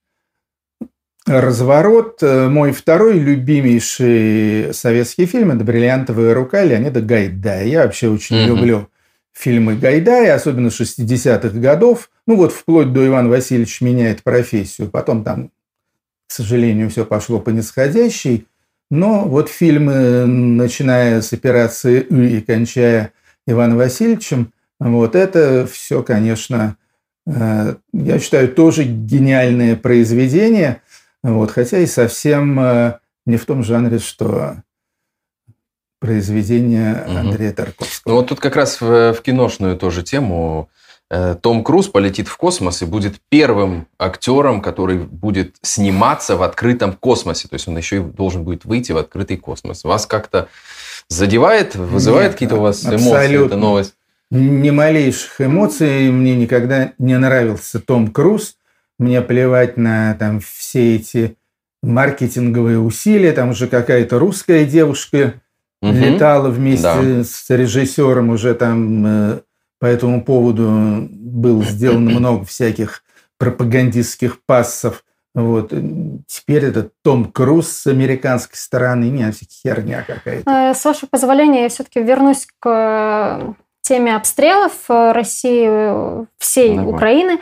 разворот. Мой второй любимейший советский фильм – это «Бриллиантовая рука» Леонида Гайдая. Я вообще очень mm-hmm. люблю фильмы Гайдая, особенно 60-х годов. Ну вот вплоть до Ивана Васильевича меняет профессию. Потом там, к сожалению, все пошло по нисходящей. Но вот фильмы, начиная с операции «Ы» и кончая Иваном Васильевичем, вот это все, конечно, э, я считаю, тоже гениальное произведение, вот, хотя и совсем э, не в том жанре, что произведения Андрея Тарковского. Ну вот тут как раз в, в киношную тоже тему том Круз полетит в космос и будет первым актером, который будет сниматься в открытом космосе. То есть он еще и должен будет выйти в открытый космос. Вас как-то задевает, вызывает какие-то у вас эмоции эта новость? Ни малейших эмоций. Мне никогда не нравился Том Круз. Мне плевать на там все эти маркетинговые усилия. Там уже какая-то русская девушка угу. летала вместе да. с режиссером. Уже там э, по этому поводу было сделано много всяких пропагандистских пассов. Вот. Теперь это Том Круз с американской стороны. Не, херня какая-то. Э, с вашего позволения, я все-таки вернусь к теме обстрелов э, России, э, всей Давай. Украины.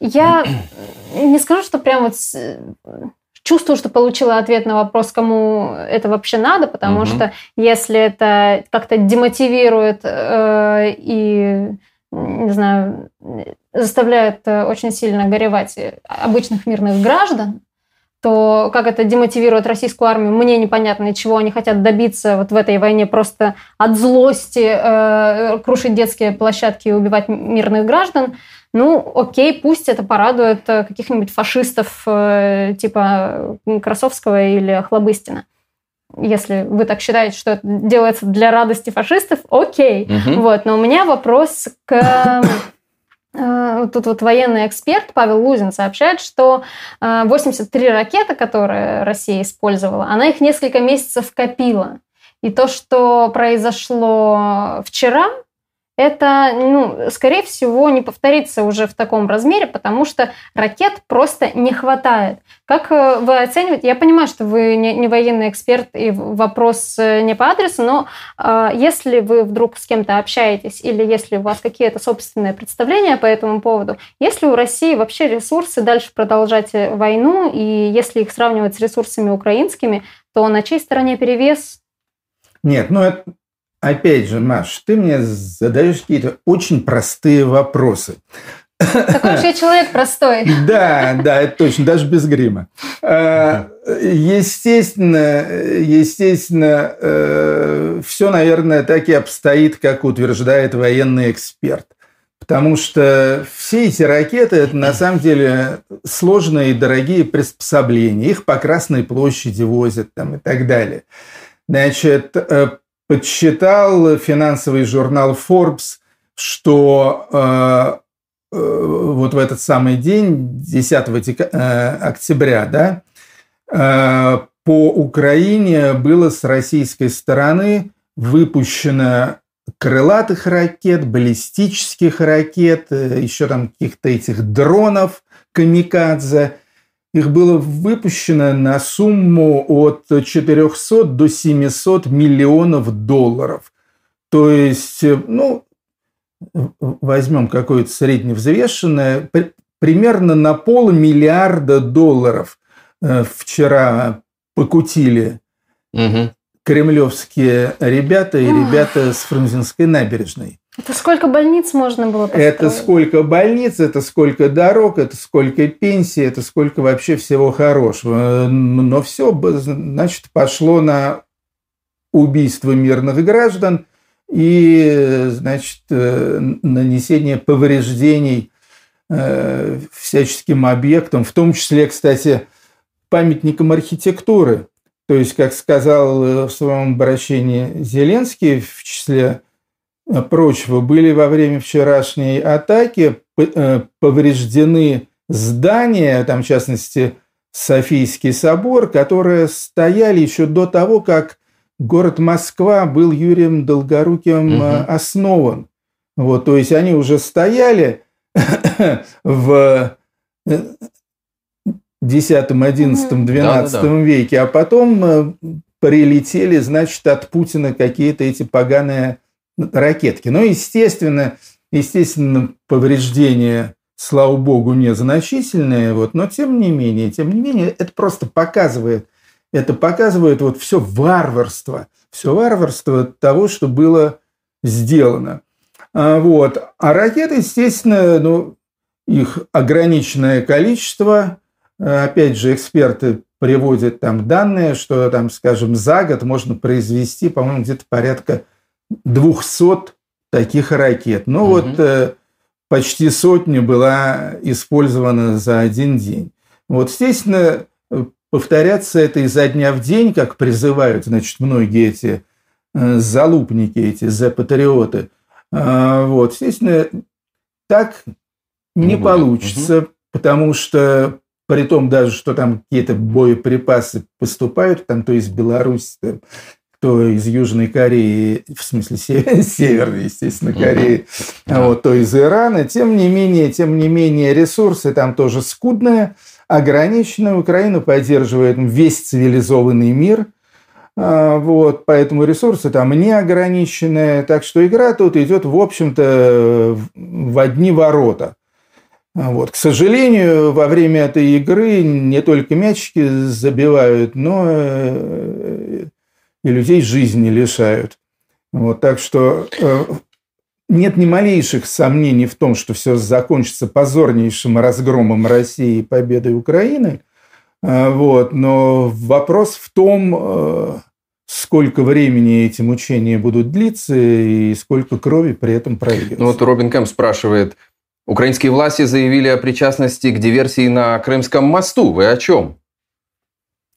Я не скажу, что прям вот чувствую, что получила ответ на вопрос, кому это вообще надо, потому угу. что если это как-то демотивирует э, и не знаю, заставляет очень сильно горевать обычных мирных граждан, то как это демотивирует российскую армию, мне непонятно, чего они хотят добиться вот в этой войне, просто от злости э, крушить детские площадки и убивать мирных граждан. Ну, окей, пусть это порадует э, каких-нибудь фашистов э, типа Красовского или Хлобыстина. Если вы так считаете, что это делается для радости фашистов, окей. Угу. Вот, но у меня вопрос к тут вот военный эксперт Павел Лузин сообщает, что 83 э, ракеты, которые Россия использовала, она их несколько месяцев копила. И то, что произошло вчера, это, ну, скорее всего, не повторится уже в таком размере, потому что ракет просто не хватает. Как э, вы оцениваете? Я понимаю, что вы не, военный эксперт и вопрос э, не по адресу, но э, если вы вдруг с кем-то общаетесь или если у вас какие-то собственные представления по этому поводу, если у России вообще ресурсы дальше продолжать э, войну, и если их сравнивать с ресурсами украинскими, то на чьей стороне перевес? Нет, ну это Опять же, Маш, ты мне задаешь какие-то очень простые вопросы. Такой же человек простой. Да, да, это точно, даже без грима. А, естественно, естественно, э, все, наверное, так и обстоит, как утверждает военный эксперт. Потому что все эти ракеты – это на самом деле сложные и дорогие приспособления. Их по Красной площади возят там, и так далее. Значит, э, подсчитал финансовый журнал Forbes, что э, э, вот в этот самый день, 10 э, октября, да, э, по Украине было с российской стороны выпущено крылатых ракет, баллистических ракет, э, еще там каких-то этих дронов камикадзе – их было выпущено на сумму от 400 до 700 миллионов долларов. То есть, э, ну, возьмем какое-то средневзвешенное, примерно на полмиллиарда долларов э, вчера покутили угу. кремлевские ребята и ребята с Фрунзенской набережной. Это сколько больниц можно было построить? Это сколько больниц, это сколько дорог, это сколько пенсий, это сколько вообще всего хорошего. Но все, значит, пошло на убийство мирных граждан и, значит, э, нанесение повреждений э, всяческим объектам, в том числе, кстати, памятникам архитектуры. То есть, как сказал э, в своем обращении Зеленский, в числе прочего были во время вчерашней атаки э, повреждены здания, там, в частности, Софийский собор, которые стояли еще до того, как город Москва был Юрием Долгоруким угу. основан. Вот, то есть они уже стояли в 10, 11, 12 да, да, да. веке, а потом прилетели, значит, от Путина какие-то эти поганые ракетки. Но, естественно, естественно, повреждения, слава богу, незначительные, вот, но тем не менее, тем не менее, это просто показывает, это показывает вот все варварство, все варварство того, что было сделано. А, вот. А ракеты, естественно, ну, их ограниченное количество, опять же, эксперты приводят там данные, что там, скажем, за год можно произвести, по-моему, где-то порядка 200 таких ракет. Ну угу. вот э, почти сотня была использована за один день. Вот, естественно, повторяться это изо дня в день, как призывают, значит, многие эти э, залупники, эти за-патриоты. А, вот, естественно, так не, не получится, угу. потому что при том даже, что там какие-то боеприпасы поступают, там то из Беларуси, то из Южной Кореи, в смысле Северной, естественно, Кореи, mm-hmm. вот, то из Ирана. Тем не менее, тем не менее, ресурсы там тоже скудные, ограниченные. Украина поддерживает весь цивилизованный мир. А, вот, поэтому ресурсы там не ограниченные. Так что игра тут идет, в общем-то, в одни ворота. Вот. К сожалению, во время этой игры не только мячики забивают, но э, и людей жизни лишают. Вот, так что э, нет ни малейших сомнений в том, что все закончится позорнейшим разгромом России и победой Украины. Э, вот, но вопрос в том, э, сколько времени эти мучения будут длиться и сколько крови при этом прольется. Ну вот Робин Кэмп спрашивает, украинские власти заявили о причастности к диверсии на Крымском мосту. Вы о чем?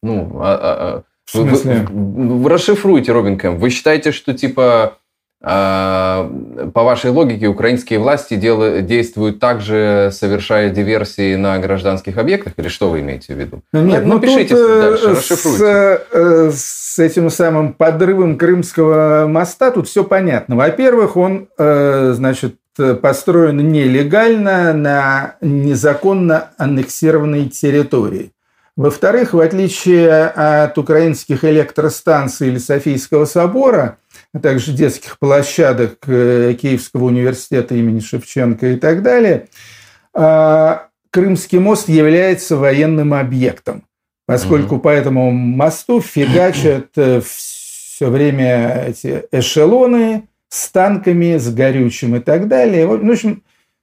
Ну, а, а, в смысле? Вы, вы расшифруйте, Робин Кэм. Вы считаете, что типа а, по вашей логике украинские власти дел, действуют также, совершая диверсии на гражданских объектах? Или что вы имеете в виду? Нет, ну, Напишите тут, э, дальше, расшифруйте. С, э, с этим самым подрывом Крымского моста тут все понятно. Во-первых, он, э, значит, построен нелегально на незаконно аннексированной территории. Во-вторых, в отличие от украинских электростанций или Софийского собора, а также детских площадок э, Киевского университета имени Шевченко и так далее, а, Крымский мост является военным объектом, поскольку mm-hmm. по этому мосту фигачат э, все время эти эшелоны с танками, с горючим и так далее. В общем,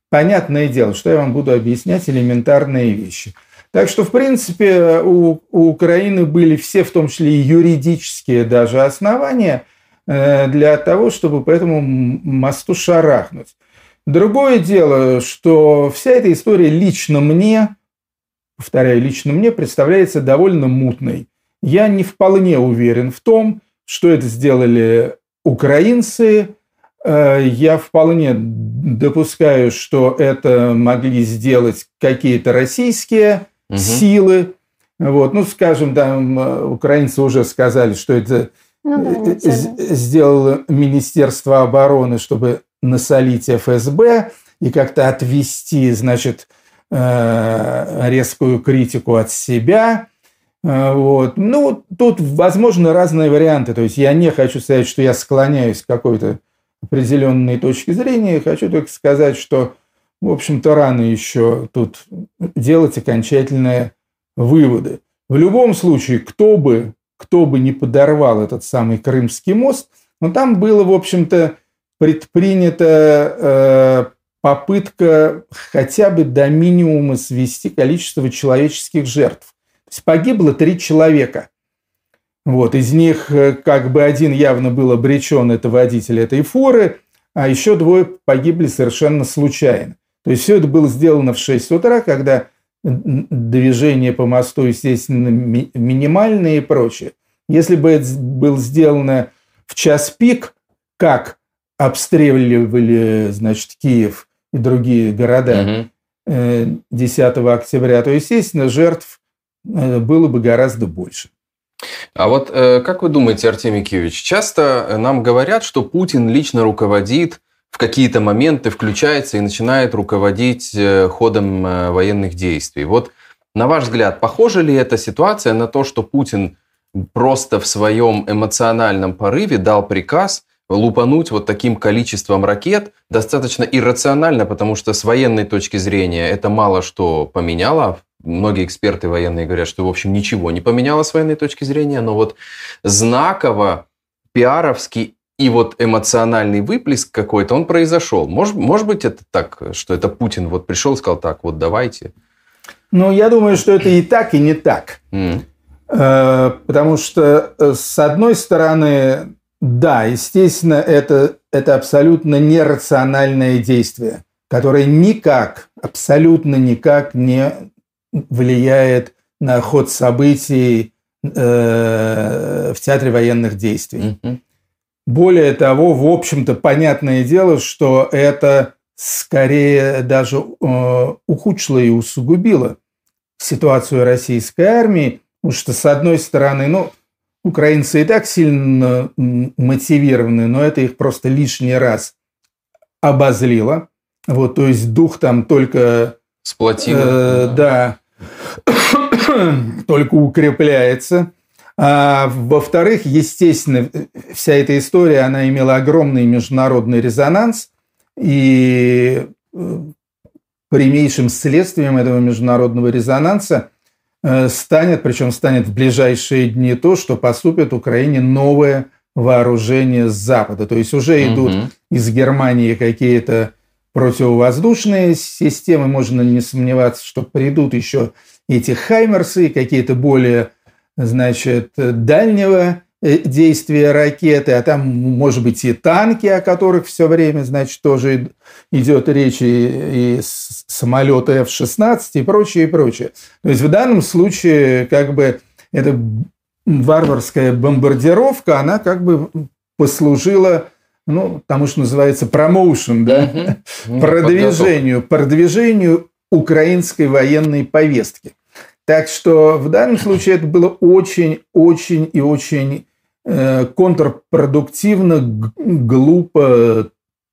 понятное дело, что я вам буду объяснять элементарные вещи – так что, в принципе, у, у Украины были все, в том числе и юридические даже основания э, для того, чтобы по этому мосту шарахнуть. Другое дело, что вся эта история лично мне, повторяю, лично мне представляется довольно мутной. Я не вполне уверен в том, что это сделали украинцы. Э, я вполне допускаю, что это могли сделать какие-то российские угу. силы. Вот, ну, скажем, там э, украинцы уже сказали, что это ну, да, э, сделало Министерство обороны, чтобы насолить ФСБ и как-то отвести, значит, э, резкую критику от себя. Вот. Ну, тут возможны разные варианты. То есть я не хочу сказать, что я склоняюсь к какой-то определенной точке зрения. Хочу только сказать, что в общем-то, рано еще тут делать окончательные выводы. В любом случае, кто бы, кто бы не подорвал этот самый Крымский мост, но там было, в общем-то, предпринята э, попытка хотя бы до минимума свести количество человеческих жертв. То есть погибло три человека. Вот, из них э, как бы один явно был обречен, это водитель этой фуры, а еще двое погибли совершенно случайно. То есть все это было сделано в 6 утра, когда движение по мосту, естественно, ми- минимальное и прочее. Если бы это было сделано в час пик, как обстреливали, значит, Киев и другие города угу. 10 октября, то, естественно, жертв э, было бы гораздо больше. А вот э, как вы думаете, Артемий Киевич, часто нам говорят, что Путин лично руководит в какие-то моменты включается и начинает руководить э, ходом э, военных действий. Вот на ваш взгляд, похожа ли эта ситуация на то, что Путин просто в своем эмоциональном порыве дал приказ лупануть вот таким количеством ракет достаточно иррационально, потому что с военной точки зрения это мало что поменяло. Многие эксперты военные говорят, что, в общем, ничего не поменяло с военной точки зрения, но вот знаково, пиаровски и вот эмоциональный выплеск какой-то, он произошел. Может, может быть, это так, что это Путин вот пришел и сказал так, вот давайте. Ну, я думаю, что это и так, и не так. Mm. Потому что, с одной стороны, да, естественно, это, это абсолютно нерациональное действие, которое никак, абсолютно никак не влияет на ход событий э, в театре военных действий. Mm-hmm. Более того, в общем-то, понятное дело, что это скорее даже э, ухудшило и усугубило ситуацию российской армии, потому что, с одной стороны, ну, украинцы и так сильно мотивированы, но это их просто лишний раз обозлило. Вот, то есть дух там только... Сплотило. Э, да, только укрепляется. А, во-вторых, естественно, вся эта история, она имела огромный международный резонанс, и э, прямейшим следствием этого международного резонанса э, станет, причем станет в ближайшие дни то, что поступит Украине новое вооружение с Запада. То есть уже идут угу. из Германии какие-то противовоздушные системы, можно не сомневаться, что придут еще эти хаймерсы, какие-то более значит, дальнего э, действия ракеты, а там, может быть, и танки, о которых все время, значит, тоже идет речь, и, и самолеты F-16 и прочее, и прочее. То есть в данном случае как бы эта варварская бомбардировка, она как бы послужила ну, тому, что называется промоушен, да, угу. продвижению, продвижению украинской военной повестки. Так что в данном случае это было очень, очень и очень э, контрпродуктивно, глупо,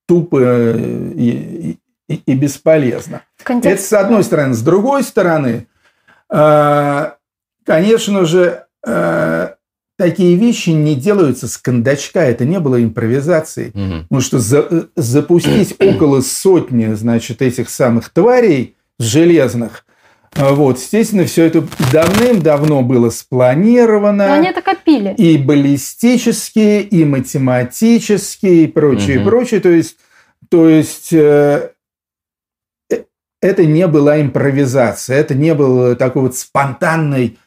тупо и, и, и бесполезно. Контекст... Это с одной стороны. С другой стороны, э, конечно же, э, такие вещи не делаются с кондачка, это не было импровизацией. Угу. Потому что за, запустить около сотни, значит, этих самых тварей железных, вот, естественно, все это давным-давно было спланировано. Но они это копили. И баллистические, и математические, и прочее, угу. и прочее. То есть, то есть э, э, это не была импровизация, это не был такой вот спонтанный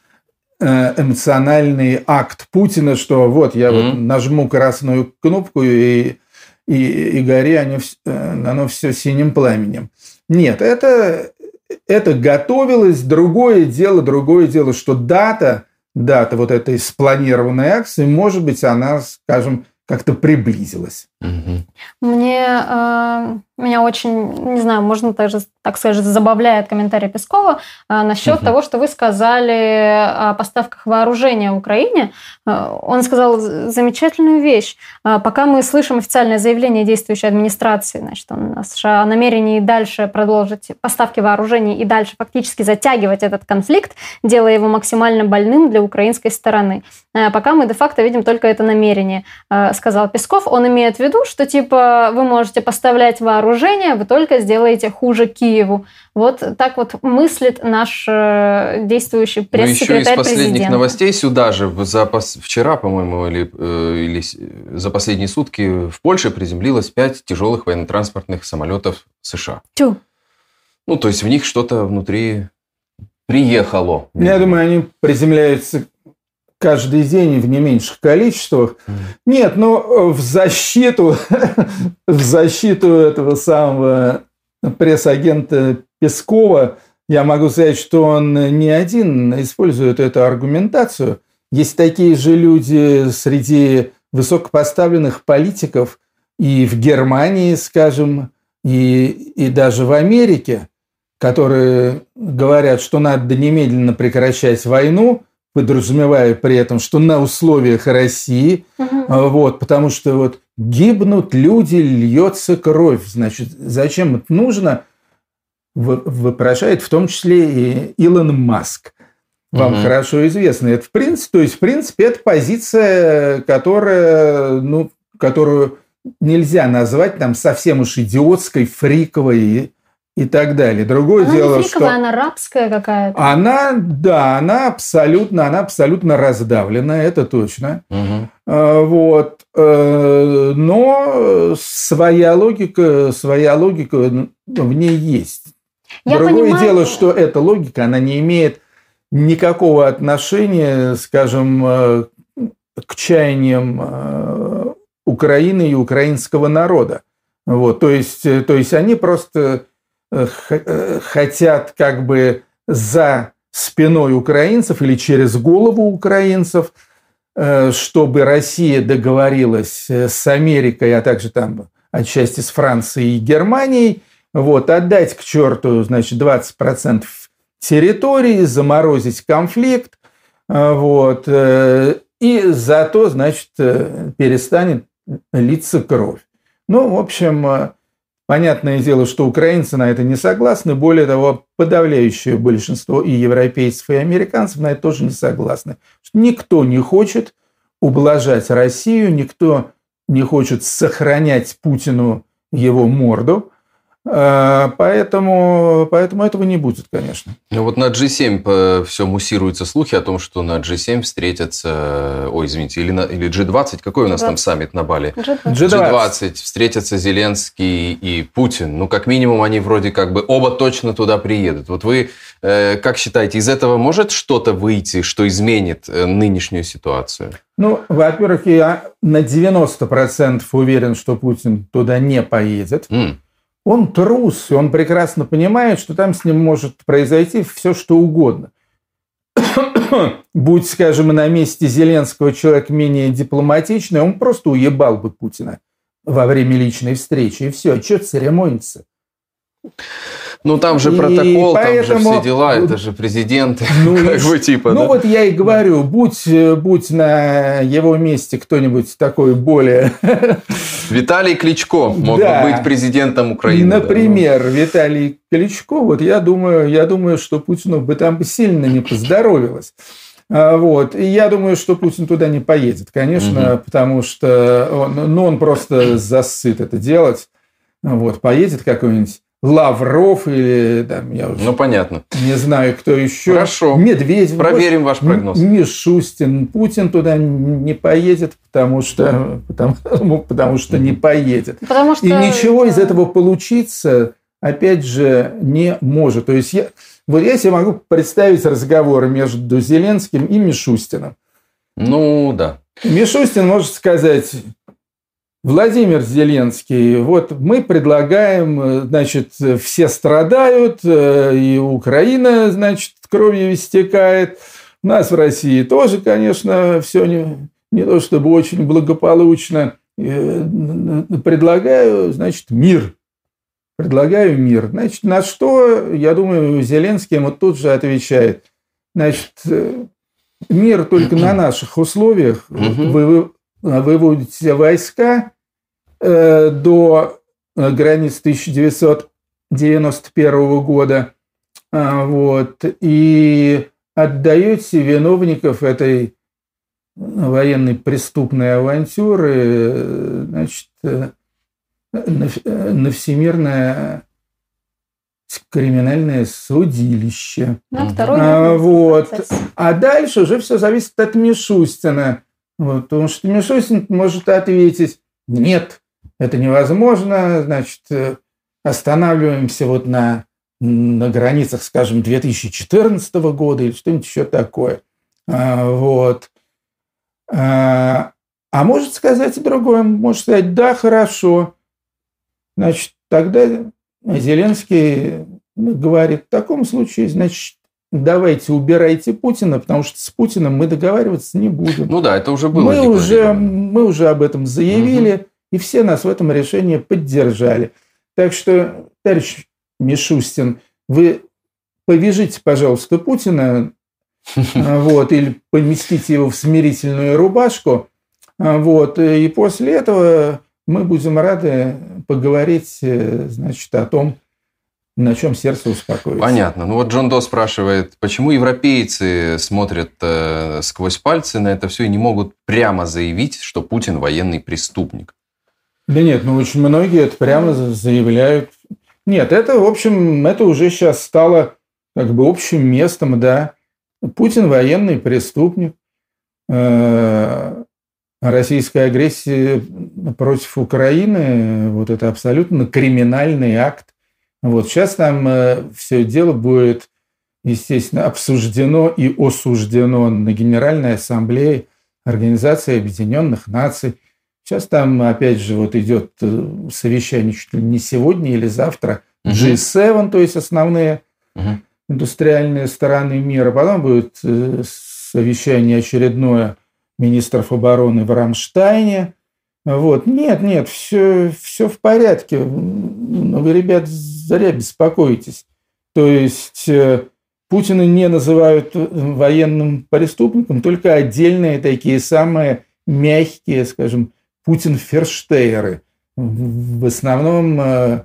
э, эмоциональный акт Путина, что вот я mm вот нажму красную кнопку и, и, и гори оно, оно все синим пламенем. Нет, это, это готовилось. Другое дело, другое дело, что дата, дата вот этой спланированной акции, может быть, она, скажем, как-то приблизилась. Мне э, меня очень, не знаю, можно также, так сказать, забавляет комментарий Пескова э, насчет угу. того, что вы сказали о поставках вооружения Украине. Э, он сказал замечательную вещь. Э, пока мы слышим официальное заявление действующей администрации, значит, он, США о намерении дальше продолжить поставки вооружений и дальше фактически затягивать этот конфликт, делая его максимально больным для украинской стороны. Э, пока мы де-факто видим только это намерение, э, сказал Песков. Он имеет в виду, что типа вы можете поставлять вооружение, вы только сделаете хуже Киеву. Вот так вот мыслит наш э, действующий пресс-секретарь Ну, еще из последних президента. новостей сюда же, за, вчера, по-моему, или, э, или за последние сутки в Польше приземлилось пять тяжелых военно-транспортных самолетов США. Тю. Ну, то есть в них что-то внутри приехало. Я думаю, они приземляются каждый день в не меньших количествах. Нет, э, в защиту, в защиту этого самого пресс-агента Пескова я могу сказать, что он не один использует эту аргументацию. Есть такие же люди среди высокопоставленных политиков и в Германии, скажем, и, и даже в Америке, которые говорят, что надо немедленно прекращать войну – подразумевая при этом, что на условиях России, угу. вот, потому что вот гибнут люди, льется кровь, значит, зачем это нужно, вопрошает в том числе и Илон Маск. Вам угу. хорошо известно. Это в принципе, то есть в принципе это позиция, которая, ну, которую нельзя назвать там совсем уж идиотской, фриковой и так далее. Другое она дело, не фриковая, что она рабская какая-то. Она, да, она абсолютно, она абсолютно раздавлена, это точно. Угу. Вот, э, но своя логика, своя логика в ней есть. Я Другое понимаю... дело, что эта логика, она не имеет никакого отношения, скажем, э, к чаяниям э, Украины и украинского народа. Вот, то, есть, то есть они просто хотят как бы за спиной украинцев или через голову украинцев, чтобы Россия договорилась с Америкой, а также там отчасти с Францией и Германией, вот, отдать к черту, значит, 20% территории, заморозить конфликт, э, вот, э, и зато, значит, э, перестанет литься кровь. Ну, в общем, понятное дело, что украинцы на это не согласны, более того, подавляющее большинство и европейцев, и американцев на это тоже не согласны. Никто не хочет ублажать Россию, никто не хочет сохранять Путину его морду, поэтому, поэтому этого не будет, конечно. Ну вот на G7 э, все муссируются слухи о том, что на G7 встретятся, ой, извините, или, на, или G20, какой у нас 20. там саммит на Бали? G20. G20. Встретятся Зеленский и Путин. Ну, как минимум, они вроде как бы оба точно туда приедут. Вот вы э, как считаете, из этого может что-то выйти, что изменит э, нынешнюю ситуацию? Ну, во-первых, я на 90% уверен, что Путин туда не поедет. Mm. Он трус, и он прекрасно понимает, что там с ним может произойти все, что угодно. Будь, скажем, на месте Зеленского человек менее дипломатичный, он просто уебал бы Путина во время личной встречи. И все, что церемониться? Ну, там же протокол, и поэтому, там же все дела, это же президент, ну, как бы типа. Ну, да? вот я и говорю, будь, будь на его месте кто-нибудь такой более... Виталий Кличко мог да. бы быть президентом Украины. Например, да, ну. Виталий Кличко, вот я думаю, я думаю, что Путину бы там сильно не поздоровилось. А, вот. И я думаю, что Путин туда не поедет, конечно, угу. потому что он, ну, он просто засыт это делать. Вот, поедет какой-нибудь Лавров или там, я уже ну, понятно. не знаю, кто еще. Хорошо. Медведев. Проверим ваш прогноз. Мишустин. Путин туда не поедет, потому что, потому, ну, потому что не поедет. Потому что... И ничего из этого получиться, опять же, не может. То есть я, вот я себе могу представить разговор между Зеленским и Мишустином. Ну, да. Мишустин может сказать, Владимир Зеленский, вот мы предлагаем, э, значит, все страдают, э, и Украина, значит, кровью истекает. У нас в России тоже, конечно, все не, не то чтобы очень благополучно. Э, предлагаю, значит, мир. Предлагаю мир. Значит, на что, я думаю, Зеленский ему тут же отвечает. Значит, мир только на наших условиях. Вы выводите войска, до э, границ 1991 года. А, вот, и отдаете виновников этой военной преступной авантюры значит, э, на всемирное криминальное судилище. На второй а, вот. а дальше уже все зависит от Мишустина. Вот, потому что Мишустин может ответить, нет, это невозможно, значит, э, останавливаемся вот на, на границах, скажем, 2014 года или что-нибудь еще такое. А, вот. А, а может сказать и другое, может сказать, да, хорошо. Значит, тогда Зеленский говорит, в таком случае, значит, давайте убирайте Путина, потому что с Путиным мы договариваться не будем. Ну да, это уже было. Мы, уже, мы уже об этом заявили. Угу и все нас в этом решении поддержали. Так что, товарищ Мишустин, вы повяжите, пожалуйста, Путина, а, вот, или поместите его в смирительную рубашку, а, вот, и после этого мы будем рады поговорить, э, значит, о том, на чем сердце успокоится. Понятно. Ну вот Джон До спрашивает, почему европейцы смотрят э, сквозь пальцы на это все и не могут прямо заявить, что Путин военный преступник? Да нет, ну очень многие это прямо заявляют. Нет, это, в общем, это уже сейчас стало как бы общим местом, да. Путин военный преступник. Э, российская агрессия против Украины, вот это абсолютно криминальный акт. Вот сейчас там э, все дело будет естественно, обсуждено и осуждено на Генеральной Ассамблее Организации Объединенных Наций. Сейчас там, опять же, вот идет э, совещание чуть ли не сегодня или завтра. G7, то есть основные угу. индустриальные стороны мира. Потом будет э, совещание очередное министров обороны в Рамштайне. Вот. Нет, нет, все, все в порядке. Ну, вы, ребят, зря беспокоитесь. То есть э, Путина не называют военным преступником, только отдельные такие самые мягкие, скажем, Путин-ферштейеры. В основном э,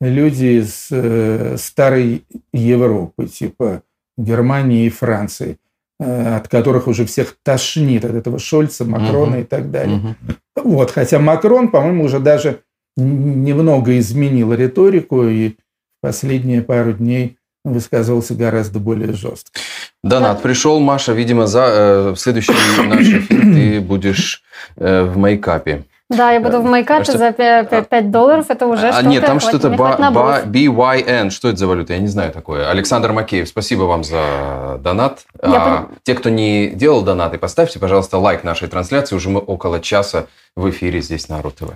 люди из э, старой Европы, типа Германии и Франции, э, от которых уже всех тошнит, от этого Шольца, Макрона угу. и так далее. Угу. Вот, хотя Макрон, по-моему, уже даже немного изменил риторику и последние пару дней высказывался гораздо более жестко. Донат пришел, Маша, видимо, за э, в следующий наш эфир ты будешь э, в мейкапе. Да, я буду в майкапе за 5 долларов, это уже а, что-то. Нет, там что-то BYN, что это за валюта, я не знаю такое. Александр Макеев, спасибо вам за донат. А, те, кто не делал донаты, поставьте, пожалуйста, лайк нашей трансляции, уже мы около часа в эфире здесь на РУ-ТВ.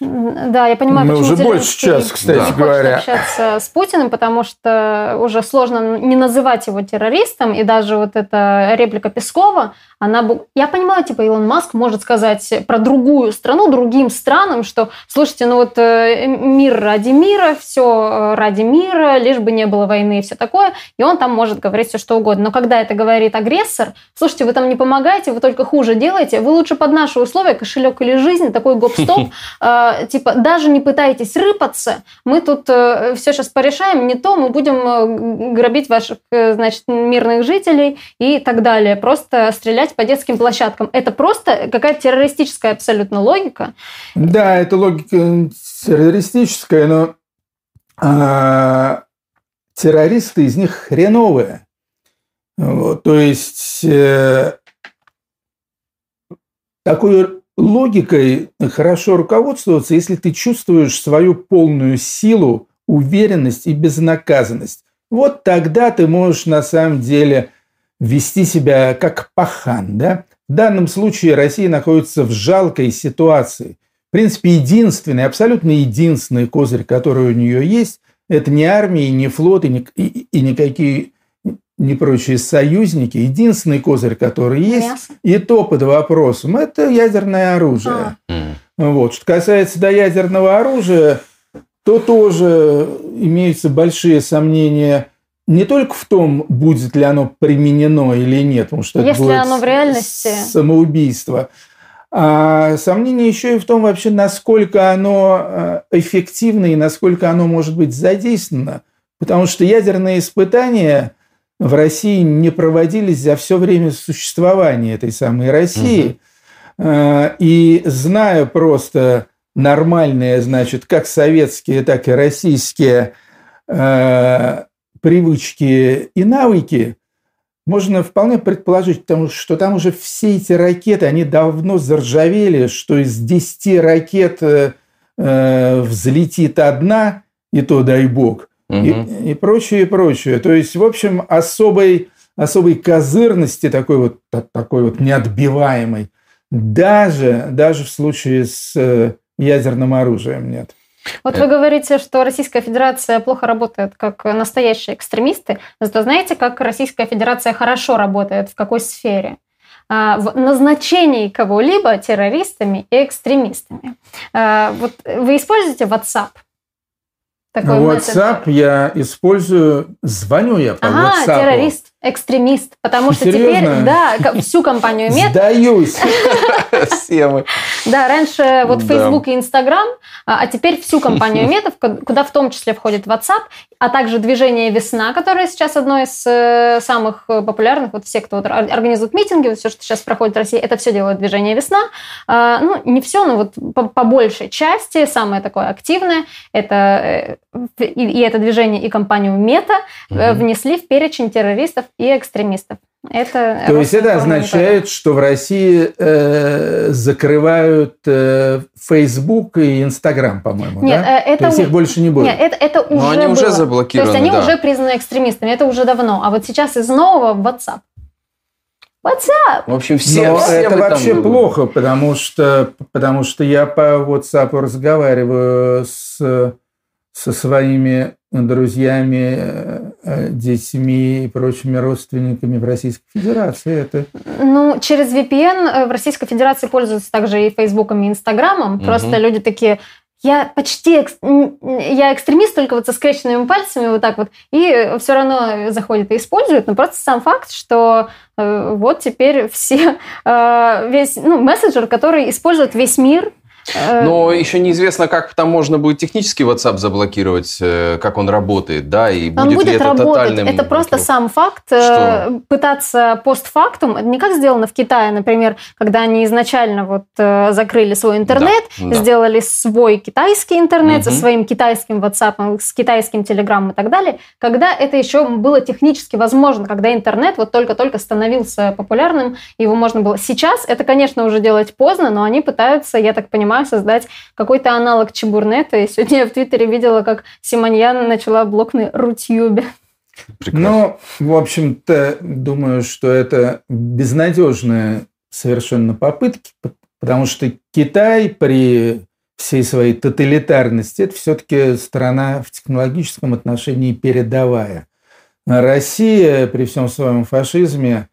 Да, я понимаю, Мы почему уже больше часа, кстати да. говоря. общаться с Путиным, потому что уже сложно не называть его террористом, и даже вот эта реплика Пескова, она... Я понимаю, типа, Илон Маск может сказать про другую страну, другим странам, что, слушайте, ну вот э, мир ради мира, все э, ради мира, лишь бы не было войны и все такое, и он там может говорить все что угодно. Но когда это говорит агрессор, слушайте, вы там не помогаете, вы только хуже делаете, вы лучше под наши условия кошелек или жизнь, такой гоп-стоп, э, типа, даже не пытайтесь рыпаться, мы тут все сейчас порешаем, не то мы будем грабить ваших, значит, мирных жителей и так далее, просто стрелять по детским площадкам. Это просто какая-то террористическая абсолютно логика. Да, это логика террористическая, но а, террористы из них хреновые. Вот, то есть э, такой логикой хорошо руководствоваться, если ты чувствуешь свою полную силу, уверенность и безнаказанность. Вот тогда ты можешь на самом деле вести себя как пахан. Да? В данном случае Россия находится в жалкой ситуации. В принципе, единственный, абсолютно единственный козырь, который у нее есть, это не армия, не флот и, не, и, и никакие не прочие союзники. Единственный козырь, который есть, Мясо. и то под вопросом, это ядерное оружие. А. Вот. Что касается до ядерного оружия, то тоже имеются большие сомнения не только в том, будет ли оно применено или нет, потому что Если это будет оно в реальности самоубийство, а сомнение еще и в том вообще, насколько оно э, эффективно и насколько оно может быть задействовано, потому что ядерные испытания в России не проводились за все время существования этой самой России. Угу. И зная просто нормальные, значит, как советские, так и российские э, привычки и навыки, можно вполне предположить, потому что там уже все эти ракеты, они давно заржавели, что из 10 ракет э, э, взлетит одна, и то дай бог, угу. и, и прочее, и прочее. То есть, в общем, особой, особой козырности такой вот, такой вот неотбиваемой даже, даже в случае с э, ядерным оружием нет. Вот вы говорите, что Российская Федерация плохо работает как настоящие экстремисты. Зато знаете, как Российская Федерация хорошо работает, в какой сфере? А, в назначении кого-либо террористами и экстремистами. А, вот вы используете WhatsApp? Такой WhatsApp я использую, звоню я по ага, WhatsApp. террорист экстремист, потому что Серьезно? теперь, да, всю компанию Мета... Сдаюсь. Все мы. Да, раньше вот Facebook и Instagram, а, а теперь всю компанию Мета, куда в том числе входит WhatsApp, а также движение «Весна», которое сейчас одно из э, самых популярных. Вот все, кто организует митинги, вот все, что сейчас проходит в России, это все делает движение «Весна». А, ну, не все, но вот по, большей части, самое такое активное, это э, и, это движение, и компанию Мета внесли в перечень террористов и экстремистов. Это То есть это означает, что в России э, закрывают э, Facebook и Instagram, по-моему, Нет, да? это То есть их больше не будет. Нет, это, это уже Но они было. уже заблокированы, То есть они да. уже признаны экстремистами, это уже давно. А вот сейчас из нового WhatsApp. WhatsApp! В общем, все, Но все это вы там- вообще плохо, потому что, потому что я по WhatsApp разговариваю с, со своими друзьями, э, э, детьми и прочими родственниками в Российской Федерации. Это Ну, через VPN э, в Российской Федерации пользуются также и Фейсбуком, и Инстаграмом. Мгм. Просто люди такие, я почти, экс- я экстремист только вот со скрещенными пальцами вот так вот, и все равно заходят и используют. Но просто сам факт, что э, вот теперь все, э, весь, ну, мессенджер, который использует весь мир, Но еще неизвестно, как там можно будет технически WhatsApp заблокировать, э, как он работает, да, и Он будет, ли будет это работать. тотальным... Это просто сам факт э, Что? пытаться постфактум. Это не как сделано в Китае, например, когда они изначально вот э, закрыли свой интернет, Да, да. сделали свой китайский интернет со Мгм. своим китайским WhatsApp, с китайским Telegram и так далее, когда это еще было технически возможно, когда интернет вот только-только становился популярным, его можно было. Сейчас это, конечно, уже делать поздно, но они пытаются, я так понимаю, создать какой-то аналог Чебурнета. И сегодня я в Твиттере видела, как Симоньян начала блог на Рутюбе. Прекрасно. Ну, в общем-то, думаю, что это безнадежные совершенно попытки, потому что Китай при всей своей тоталитарности это все-таки страна в технологическом отношении передовая. Россия при всем своем фашизме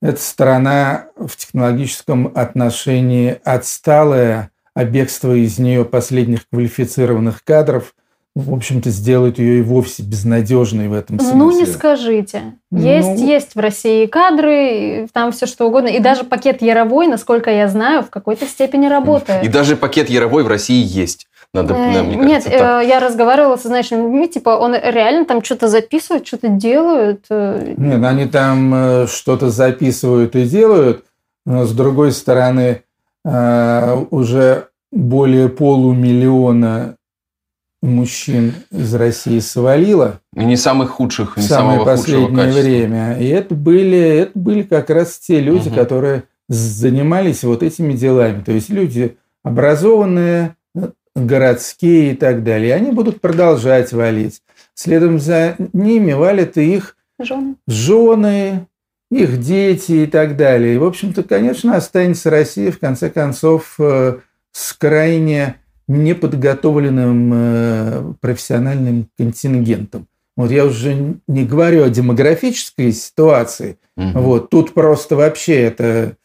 это страна в технологическом отношении отсталая, а бегство из нее последних квалифицированных кадров в общем-то, сделает ее и вовсе безнадежной в этом смысле. Ну, не скажите. Ну. Есть, есть в России кадры, там все что угодно. И даже пакет Яровой, насколько я знаю, в какой-то степени работает. И даже пакет Яровой в России есть. Надо, Э, мне Нет, кажется, так. э, я разговаривала со значимыми людьми, типа, он реально там что-то записывает, что-то делают. э, Нет, они там э, что-то записывают и делают, но с другой стороны, э, уже более полумиллиона мужчин из России свалило И не самых худших, в не самое самого худшего последнее качества. время. И это были, это были как раз те люди, Мгм. которые занимались вот этими делами. То есть люди образованные, городские и так далее. И они будут продолжать валить. Следом за ними валят и их жены. жены, их дети и так далее. И, в общем-то, конечно, останется Россия, в конце концов, э, с крайне неподготовленным э, профессиональным контингентом. Вот я уже не говорю о демографической ситуации. Мгм. Вот тут просто вообще это,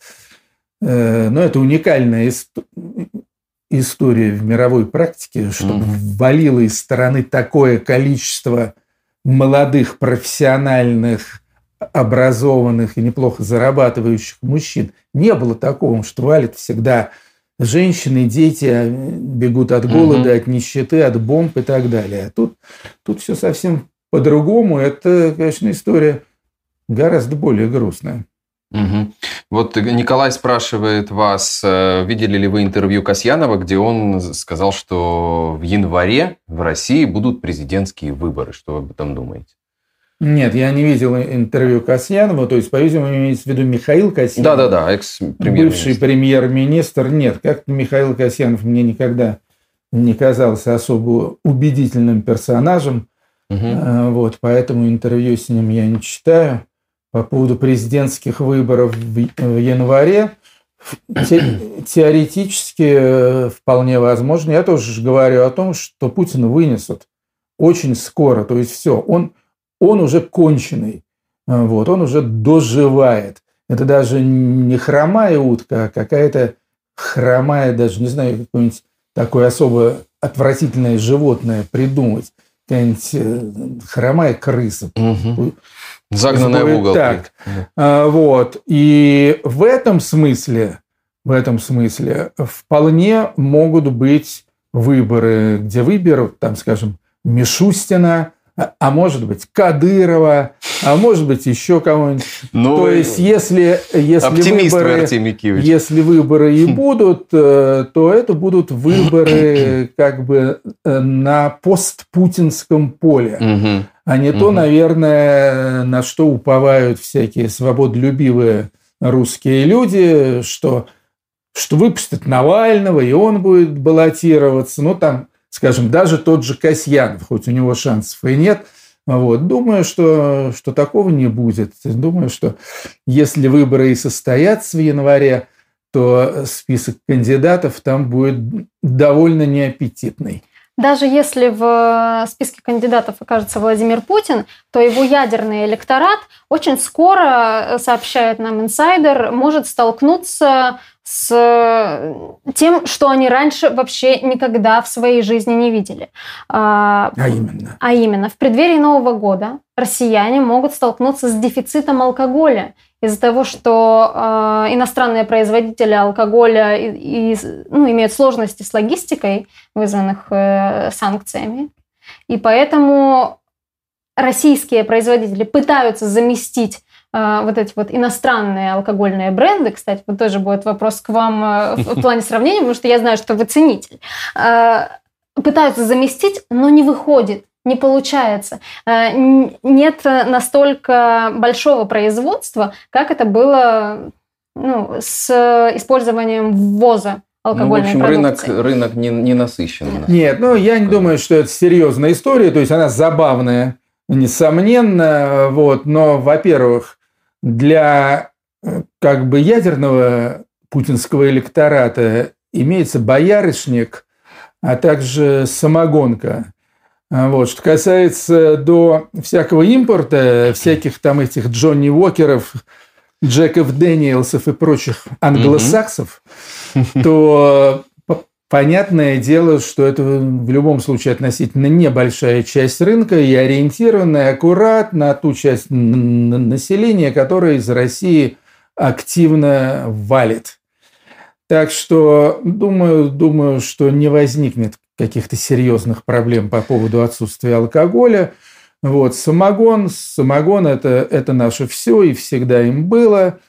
э, ну, это уникальная ист- история в мировой практике, что Мгм. валило из страны такое количество молодых, профессиональных, образованных и неплохо зарабатывающих мужчин. Не было такого, что валит всегда женщины, дети а, бегут от голода, Мгм. от нищеты, от бомб и так далее. А тут, тут все совсем по-другому. Это, конечно, история гораздо более грустная. Мгм. Вот Николай спрашивает вас, э, видели ли вы интервью Касьянова, где он сказал, что в январе в России будут президентские выборы. Что вы об этом думаете? Нет, я не видел интервью Касьянова, то есть, по-видимому, имеется в виду Михаил Касьянов. Да-да-да, Бывший экс-премьер-министр. премьер-министр. Нет, как-то Михаил Касьянов мне никогда не казался особо убедительным персонажем. А, Вот, поэтому интервью с ним я не читаю. По поводу президентских выборов в январе, те- теоретически э, вполне возможно. Я тоже говорю о том, что Путина вынесут очень скоро. То есть все, он, он уже конченый. А, Вот, он уже доживает. Это даже не хромая утка, а какая-то хромая, даже не знаю, какое-нибудь такое особо отвратительное животное придумать. Какая-нибудь э, хромая крыса. Мгм. Загнанная в угол. так. Да. А, Вот. И в этом смысле, в этом смысле вполне могут быть выборы, где выберут, там, скажем, Мишустина, а, а может быть Кадырова, а может быть еще кого-нибудь. Ну, То есть, если, если выборы... Если выборы и будут, э, то это будут выборы как бы э, на постпутинском поле. Мгм. а не угу. то, наверное, на что уповают всякие свободолюбивые русские люди, что, что выпустят Навального, и он будет баллотироваться. Ну, там, скажем, даже тот же Касьянов, хоть у него шансов и нет, вот. Думаю, что, что такого не будет. Думаю, что если выборы и состоятся в январе, то список кандидатов там будет довольно неаппетитный. Даже если в списке кандидатов окажется Владимир Путин, то его ядерный электорат очень скоро, сообщает нам инсайдер, может столкнуться с тем, что они раньше вообще никогда в своей жизни не видели. А, а именно? А именно, в преддверии Нового года россияне могут столкнуться с дефицитом алкоголя из-за того, что э, иностранные производители алкоголя и, и, ну, имеют сложности с логистикой, вызванных э, санкциями. И поэтому российские производители пытаются заместить э, вот эти вот иностранные алкогольные бренды. Кстати, вот тоже будет вопрос к вам э, в плане сравнения, потому что я знаю, что вы ценитель. Э, пытаются заместить, но не выходит не получается. Э, нет настолько большого производства, как это было ну, с использованием ввоза алкогольной ну, в общем, продукции. рынок, рынок не, не насыщен. Нет, ну я не думаю, что это серьезная история, то есть она забавная, несомненно, вот, но, во-первых, для э, как бы ядерного путинского электората имеется боярышник, а также самогонка. А, вот. Что касается до всякого импорта, всяких там этих Джонни Уокеров, Джеков Дэниелсов и прочих англосаксов, mm-hmm. то понятное дело, что это в любом случае относительно небольшая часть рынка и ориентированная аккуратно ту часть населения, которая из России активно валит. Так что думаю, думаю, что не возникнет каких-то серьезных проблем по поводу отсутствия алкоголя. Вот, самогон, самогон это, это наше все и всегда им было.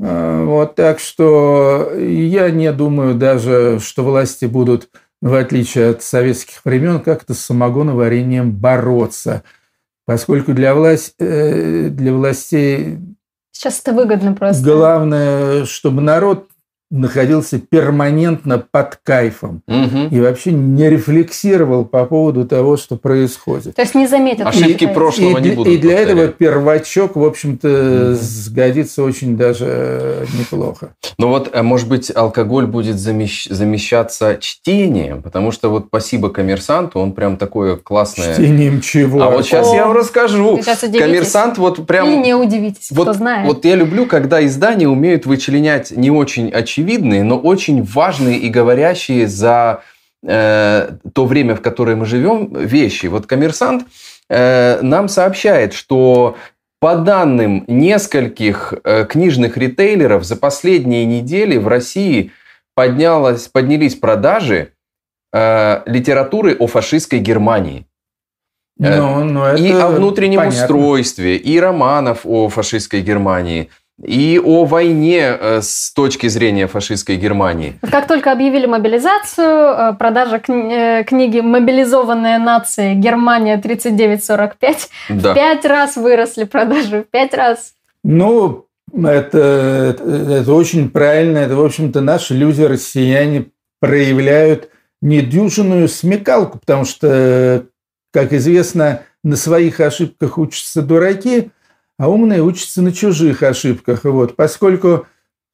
А, вот, так что я не думаю даже, что власти будут, в отличие от советских времен, как-то с самогоноварением бороться. Поскольку для, власть, э, для властей... Сейчас это выгодно просто. Главное, чтобы народ находился перманентно под кайфом угу. и вообще не рефлексировал по поводу того, что происходит. То есть не заметил. Ошибки и, прошлого и, не будут И для повторять. этого первачок, в общем-то, угу. сгодится очень даже неплохо. Ну вот, а может быть, алкоголь будет замещ... замещаться чтением, потому что вот спасибо коммерсанту, он прям такое классное... Чтением чего? А вот сейчас О, я вам расскажу. Коммерсант вот прям... Или не удивитесь, вот, кто знает. Вот я люблю, когда издания умеют вычленять не очень очевидно очевидные, но очень важные и говорящие за э, то время, в которое мы живем, вещи. Вот коммерсант э, нам сообщает, что по данным нескольких э, книжных ритейлеров за последние недели в России поднялось, поднялись продажи э, литературы о фашистской Германии. Э, ну, ну, и о внутреннем понятно. устройстве, и романов о фашистской Германии – и о войне э, с точки зрения фашистской Германии. Как только объявили мобилизацию, э, продажа кни- э, книги «Мобилизованная нация. Германия 39-45» да. в пять раз выросли продажи, в пять раз. Ну, это, это, это очень правильно. Это, в общем-то, наши люди, россияне, проявляют недюжинную смекалку, потому что, как известно, на своих ошибках учатся дураки – а умные учатся на чужих ошибках. Вот. Поскольку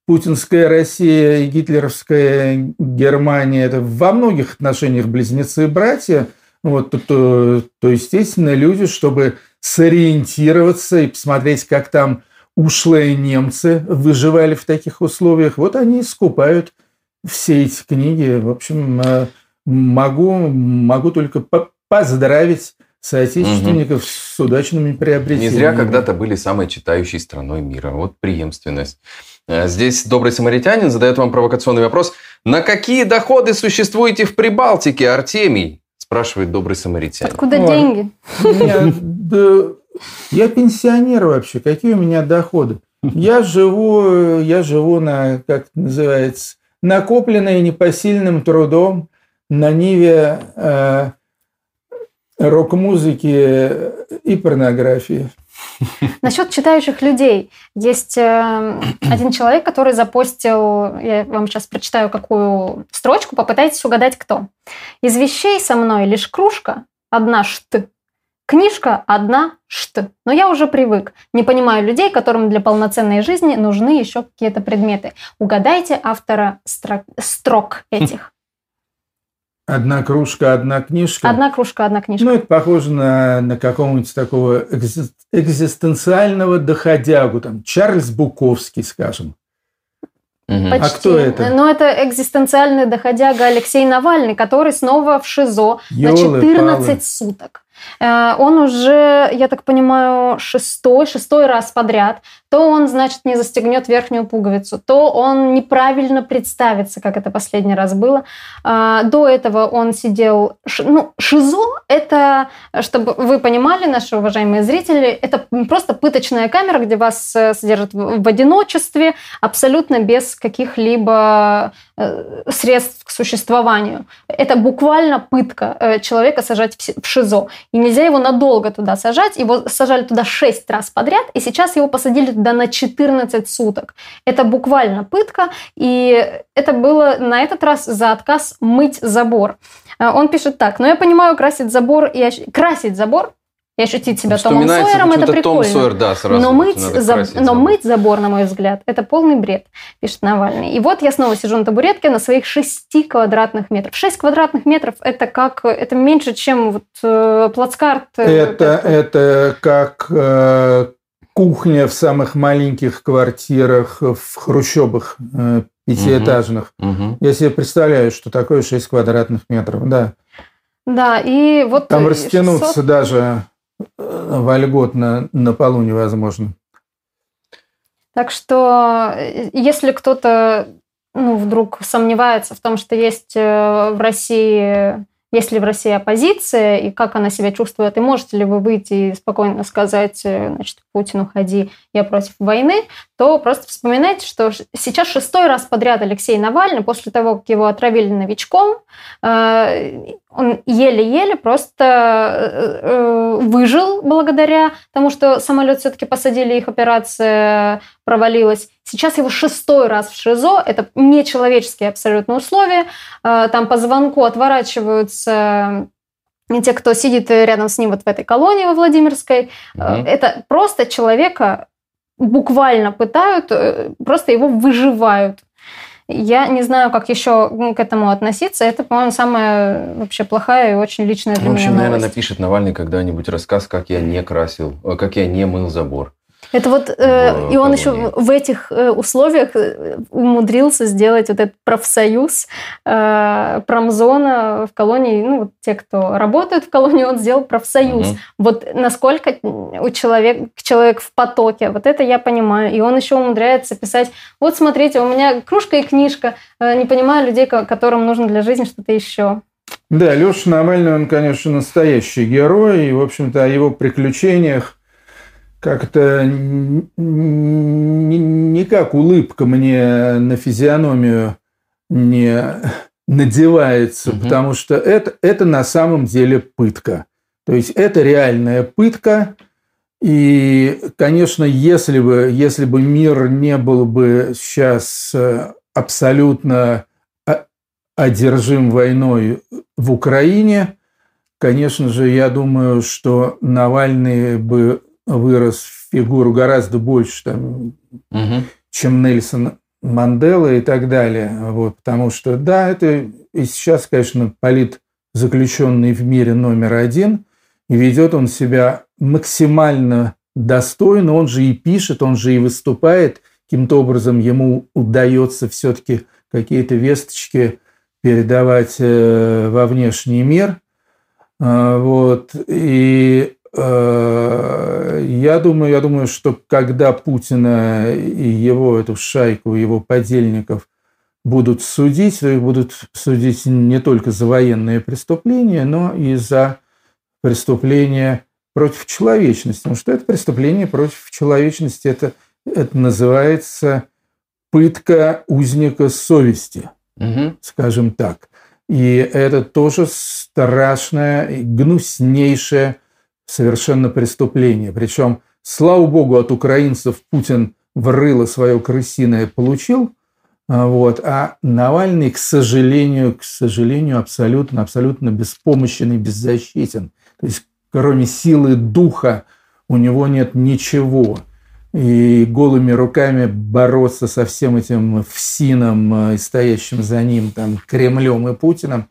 путинская Россия и гитлеровская Германия – это во многих отношениях близнецы-братья, вот, то, то, то, естественно, люди, чтобы сориентироваться и посмотреть, как там ушлые немцы выживали в таких условиях, вот они скупают все эти книги. В общем, э, могу, могу только поздравить соотечественников угу. с удачными приобретениями. Не зря когда-то были самой читающей страной мира. Вот преемственность. Э, здесь добрый самаритянин задает вам провокационный вопрос. На какие доходы существуете в Прибалтике, Артемий? Спрашивает добрый самаритянин. Откуда Ой, деньги? Меня, да, я пенсионер вообще. Какие у меня доходы? Я живу, я живу на, как называется, накопленной непосильным трудом на ниве э, рок-музыки и порнографии. Насчет читающих людей. Есть э, один человек, который запостил, я вам сейчас прочитаю какую строчку, попытайтесь угадать, кто. Из вещей со мной лишь кружка, одна шт, книжка одна шт. Но я уже привык. Не понимаю людей, которым для полноценной жизни нужны еще какие-то предметы. Угадайте автора строк, строк этих. Одна кружка, одна книжка. Одна кружка, одна книжка. Ну, это похоже на, на какого-нибудь такого экзистенциального доходягу, там, Чарльз Буковский, скажем. Почти. А кто это? Ну, это экзистенциальный доходяга Алексей Навальный, который снова в ШИЗО Ёлы, на 14 палы. суток. Э, он уже, я так понимаю, шестой, шестой раз подряд. То он, значит, не застегнет верхнюю пуговицу, то он неправильно представится, как это последний раз было. Э, до этого он сидел... Ну, ШИЗО – это, чтобы вы понимали, наши уважаемые зрители, это просто пыточная камера, где вас э, содержат в одиночестве, абсолютно без каких-либо средств к существованию. Это буквально пытка человека сажать в ШИЗО. И нельзя его надолго туда сажать. Его сажали туда 6 раз подряд, и сейчас его посадили туда на 14 суток. Это буквально пытка, и это было на этот раз за отказ мыть забор. А, он пишет так, но я понимаю, красить забор и красить забор и ощутить себя Томом Сойером, это прикольно. Том Сойер, да, сразу но, мыть, за... но мыть забор, на мой взгляд, это полный бред, пишет Навальный. И вот я снова сижу на табуретке на своих 6 квадратных метров. 6 квадратных метров – это как, это меньше, чем вот э, плацкарт. Э, это, это как э, кухня в самых маленьких квартирах в хрущобах э, пятиэтажных. Угу. Я себе представляю, что такое 6 квадратных метров, да. Да, и вот... Там растянуться 600... даже вольготно на полу невозможно. Так что, э, если кто-то ну, вдруг сомневается в том, что есть э, в России есть ли в России оппозиция и как она себя чувствует, и можете ли вы выйти и спокойно сказать, э, значит, Путин, уходи, я против войны, то просто вспоминайте, что сейчас шестой раз подряд Алексей Навальный, после того, как его отравили новичком, э, он еле-еле просто э, выжил благодаря тому, что самолет все-таки посадили, их операция провалилась. Сейчас его шестой раз в ШИЗО. Это нечеловеческие абсолютно условия. Э, там по звонку отворачиваются те, кто сидит рядом с ним вот в этой колонии во Владимирской. Угу. Это просто человека буквально пытают, э, просто его выживают. Я не знаю, как еще к этому относиться. Это, по-моему, самая вообще плохая и очень личная для меня В общем, меня наверное, напишет Навальный когда-нибудь рассказ, как я не красил, как я не мыл забор. Это вот, э, и он еще в этих э, условиях э, умудрился сделать вот этот профсоюз э, промзона в колонии, ну, вот те, кто работают в колонии, он сделал профсоюз. Угу. Вот насколько у человека, человек в потоке, вот это я понимаю. И он еще умудряется писать, вот смотрите, у меня кружка и книжка, э, не понимаю людей, которым нужно для жизни что-то еще. Да, Леша Навальный, он, конечно, настоящий герой, и, в общем-то, о его приключениях как-то никак улыбка мне на физиономию не надевается, угу. потому что это, это на самом деле пытка. То есть это реальная пытка. И, конечно, если бы, если бы мир не был бы сейчас э, абсолютно одержим войной в Украине, конечно же, я думаю, что Навальный бы вырос в фигуру гораздо больше, там, угу. чем Нельсон Мандела и так далее. Вот, потому что, да, это и сейчас, конечно, политзаключенный в мире номер один, и ведет он себя максимально достойно, он же и пишет, он же и выступает, каким-то образом ему удается все-таки какие-то весточки передавать э, во внешний мир. А, вот. И я думаю, я думаю, что когда Путина и его эту шайку, его подельников будут судить, то их будут судить не только за военные преступления, но и за преступления против человечности. Потому что это преступление против человечности, это, это называется пытка узника совести, угу. скажем так. И это тоже страшное, гнуснейшее совершенно преступление. Причем, слава богу, от украинцев Путин врыло свое крысиное получил, а, вот, а Навальный, к сожалению, к сожалению, абсолютно, абсолютно беспомощен и беззащитен. То есть, кроме силы духа, у него нет ничего. И голыми руками бороться со всем этим ФСИНом а, стоящим за ним там, Кремлем и Путиным,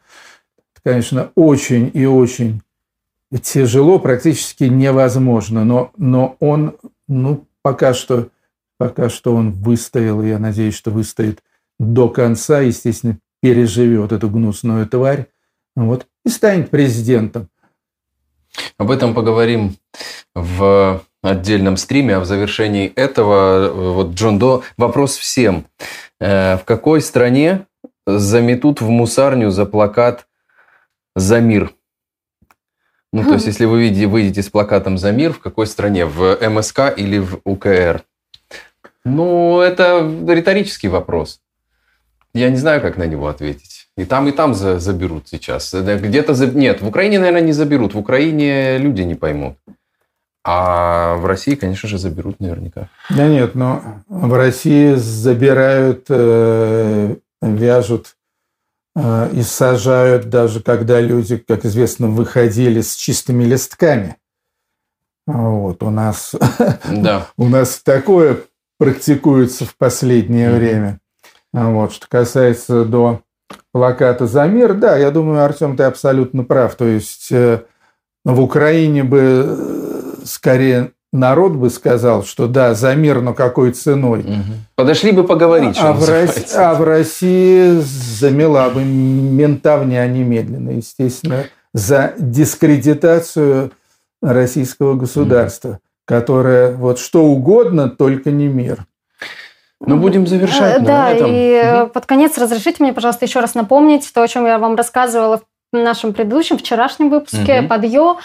конечно, очень и очень тяжело, практически невозможно. Но, но он, ну, пока что Пока что он выстоял, и я надеюсь, что выстоит до конца, естественно, переживет эту гнусную тварь, вот, и станет президентом. Об этом поговорим в отдельном стриме, а в завершении этого, вот Джон До, вопрос всем. Э, в какой стране заметут в мусарню за плакат «За мир»? Ну, то есть, если вы выйдете с плакатом «За мир», в какой стране? В МСК или в УКР? Ну, это риторический вопрос. Я не знаю, как на него ответить. И там, и там за, заберут сейчас. Где-то за... Нет, в Украине, наверное, не заберут. В Украине люди не поймут. А в России, конечно же, заберут наверняка. Да нет, но в России забирают, э, вяжут и сажают, даже когда люди, как известно, выходили с чистыми листками. Вот, у нас, да. у нас такое практикуется в последнее mm-hmm. время. А вот. Что касается до плаката «За мир», да, я думаю, Артем, ты абсолютно прав. То есть э, в Украине бы э, скорее народ бы сказал, что да, за мир, но какой ценой. Угу. Подошли бы поговорить, а, в России, а в России замела бы ментовня немедленно, естественно, за дискредитацию российского государства. Угу которая вот что угодно, только не мир. Ну, будем завершать. Э, да, на этом. и угу. под конец разрешите мне, пожалуйста, еще раз напомнить то, о чем я вам рассказывала в нашем предыдущем, вчерашнем выпуске угу. «Подъё».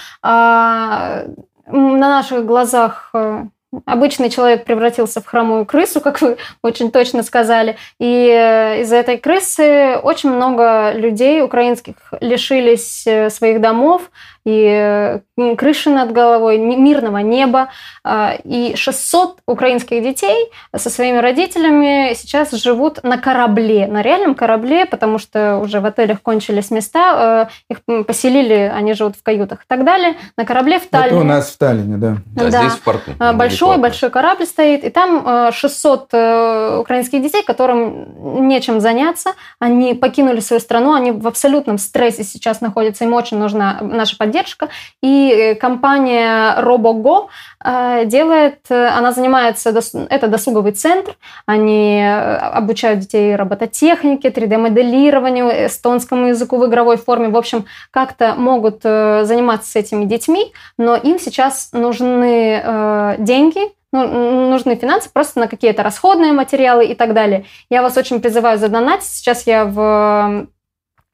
На наших глазах э, обычный человек превратился в хромую крысу, как вы очень точно сказали. И э, из-за этой крысы очень много людей украинских лишились своих домов, и крыши над головой, мирного неба. А, и 600 украинских детей со своими родителями сейчас живут на корабле, на реальном корабле, потому что уже в отелях кончились места, э, их поселили, они живут в каютах и так далее, на корабле в Таллине. Это у нас в Таллине, да. Да, да. здесь в порту. А, большой, большой корабль стоит, и там 600 э, э, украинских детей, которым нечем заняться, они покинули свою страну, они в абсолютном стрессе сейчас находятся, им очень нужна наша поддержка, поддержка. И э, компания RoboGo э, делает, э, она занимается, это досуговый центр, они обучают детей робототехнике, 3D-моделированию, эстонскому языку в игровой форме. В общем, как-то могут заниматься с этими детьми, но им сейчас нужны деньги, ну, нужны финансы просто на какие-то расходные материалы и так далее. Я вас очень призываю задонатить. Сейчас я в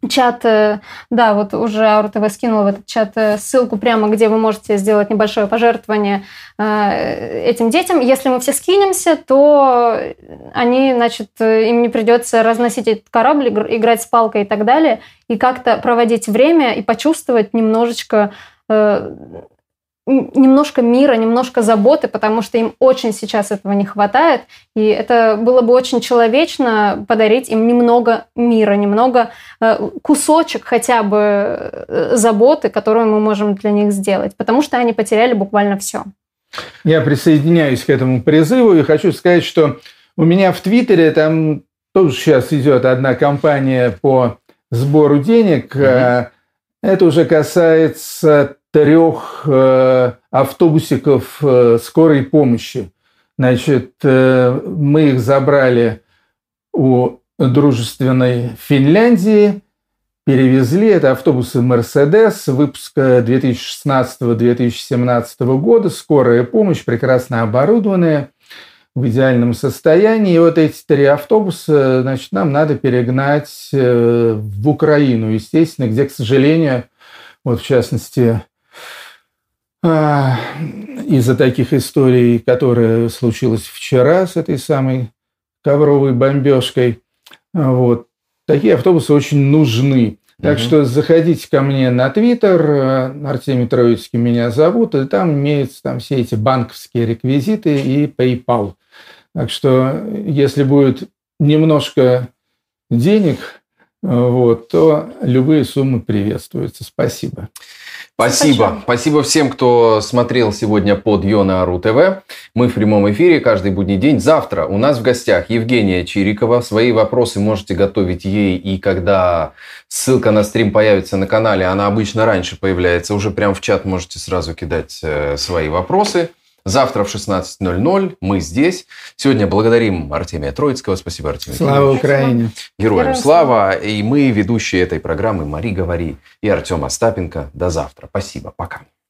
чат, э, да, вот уже Аура ТВ скинула в этот чат э, ссылку прямо, где вы можете сделать небольшое пожертвование э, этим детям. Если мы все скинемся, то они, значит, им не придется разносить этот корабль, играть с палкой и так далее, и как-то проводить время и почувствовать немножечко немножко мира, немножко заботы, потому что им очень сейчас этого не хватает. И это было бы очень человечно подарить им немного мира, немного э, кусочек хотя бы э, заботы, которую мы можем для них сделать, потому что они потеряли буквально все. Я присоединяюсь к этому призыву и хочу сказать, что у меня в Твиттере там тоже сейчас идет одна кампания по сбору денег. Mm-hmm. Это уже касается трех э, автобусиков э, скорой помощи. Значит, э, мы их забрали у дружественной Финляндии, перевезли. Это автобусы «Мерседес» выпуска 2016-2017 года. Скорая помощь, прекрасно оборудованная, в идеальном состоянии. И вот эти три автобуса, значит, нам надо перегнать в Украину, естественно, где, к сожалению, вот в частности, из-за таких историй, которые случилось вчера с этой самой ковровой бомбежкой. Вот. Такие автобусы очень нужны. Так угу. что заходите ко мне на Твиттер, э, Артемий Троицкий меня зовут, и там имеются там все эти банковские реквизиты и PayPal. Так что если будет немножко денег, вот, то любые суммы приветствуются. Спасибо. Спасибо. Спасибо. Спасибо всем, кто смотрел сегодня под Йона Ару ТВ. Мы в прямом эфире каждый будний день. Завтра у нас в гостях Евгения Чирикова. Свои вопросы можете готовить ей. И когда ссылка на стрим появится на канале, она обычно раньше появляется, уже прям в чат можете сразу кидать э, свои вопросы. Завтра в 16.00 мы здесь. Сегодня благодарим Артемия Троицкого. Спасибо, Артемий. Слава Украине. Героям Героям слава. И мы, ведущие этой программы, Мари Говори и Артем Остапенко. До завтра. Спасибо. Пока.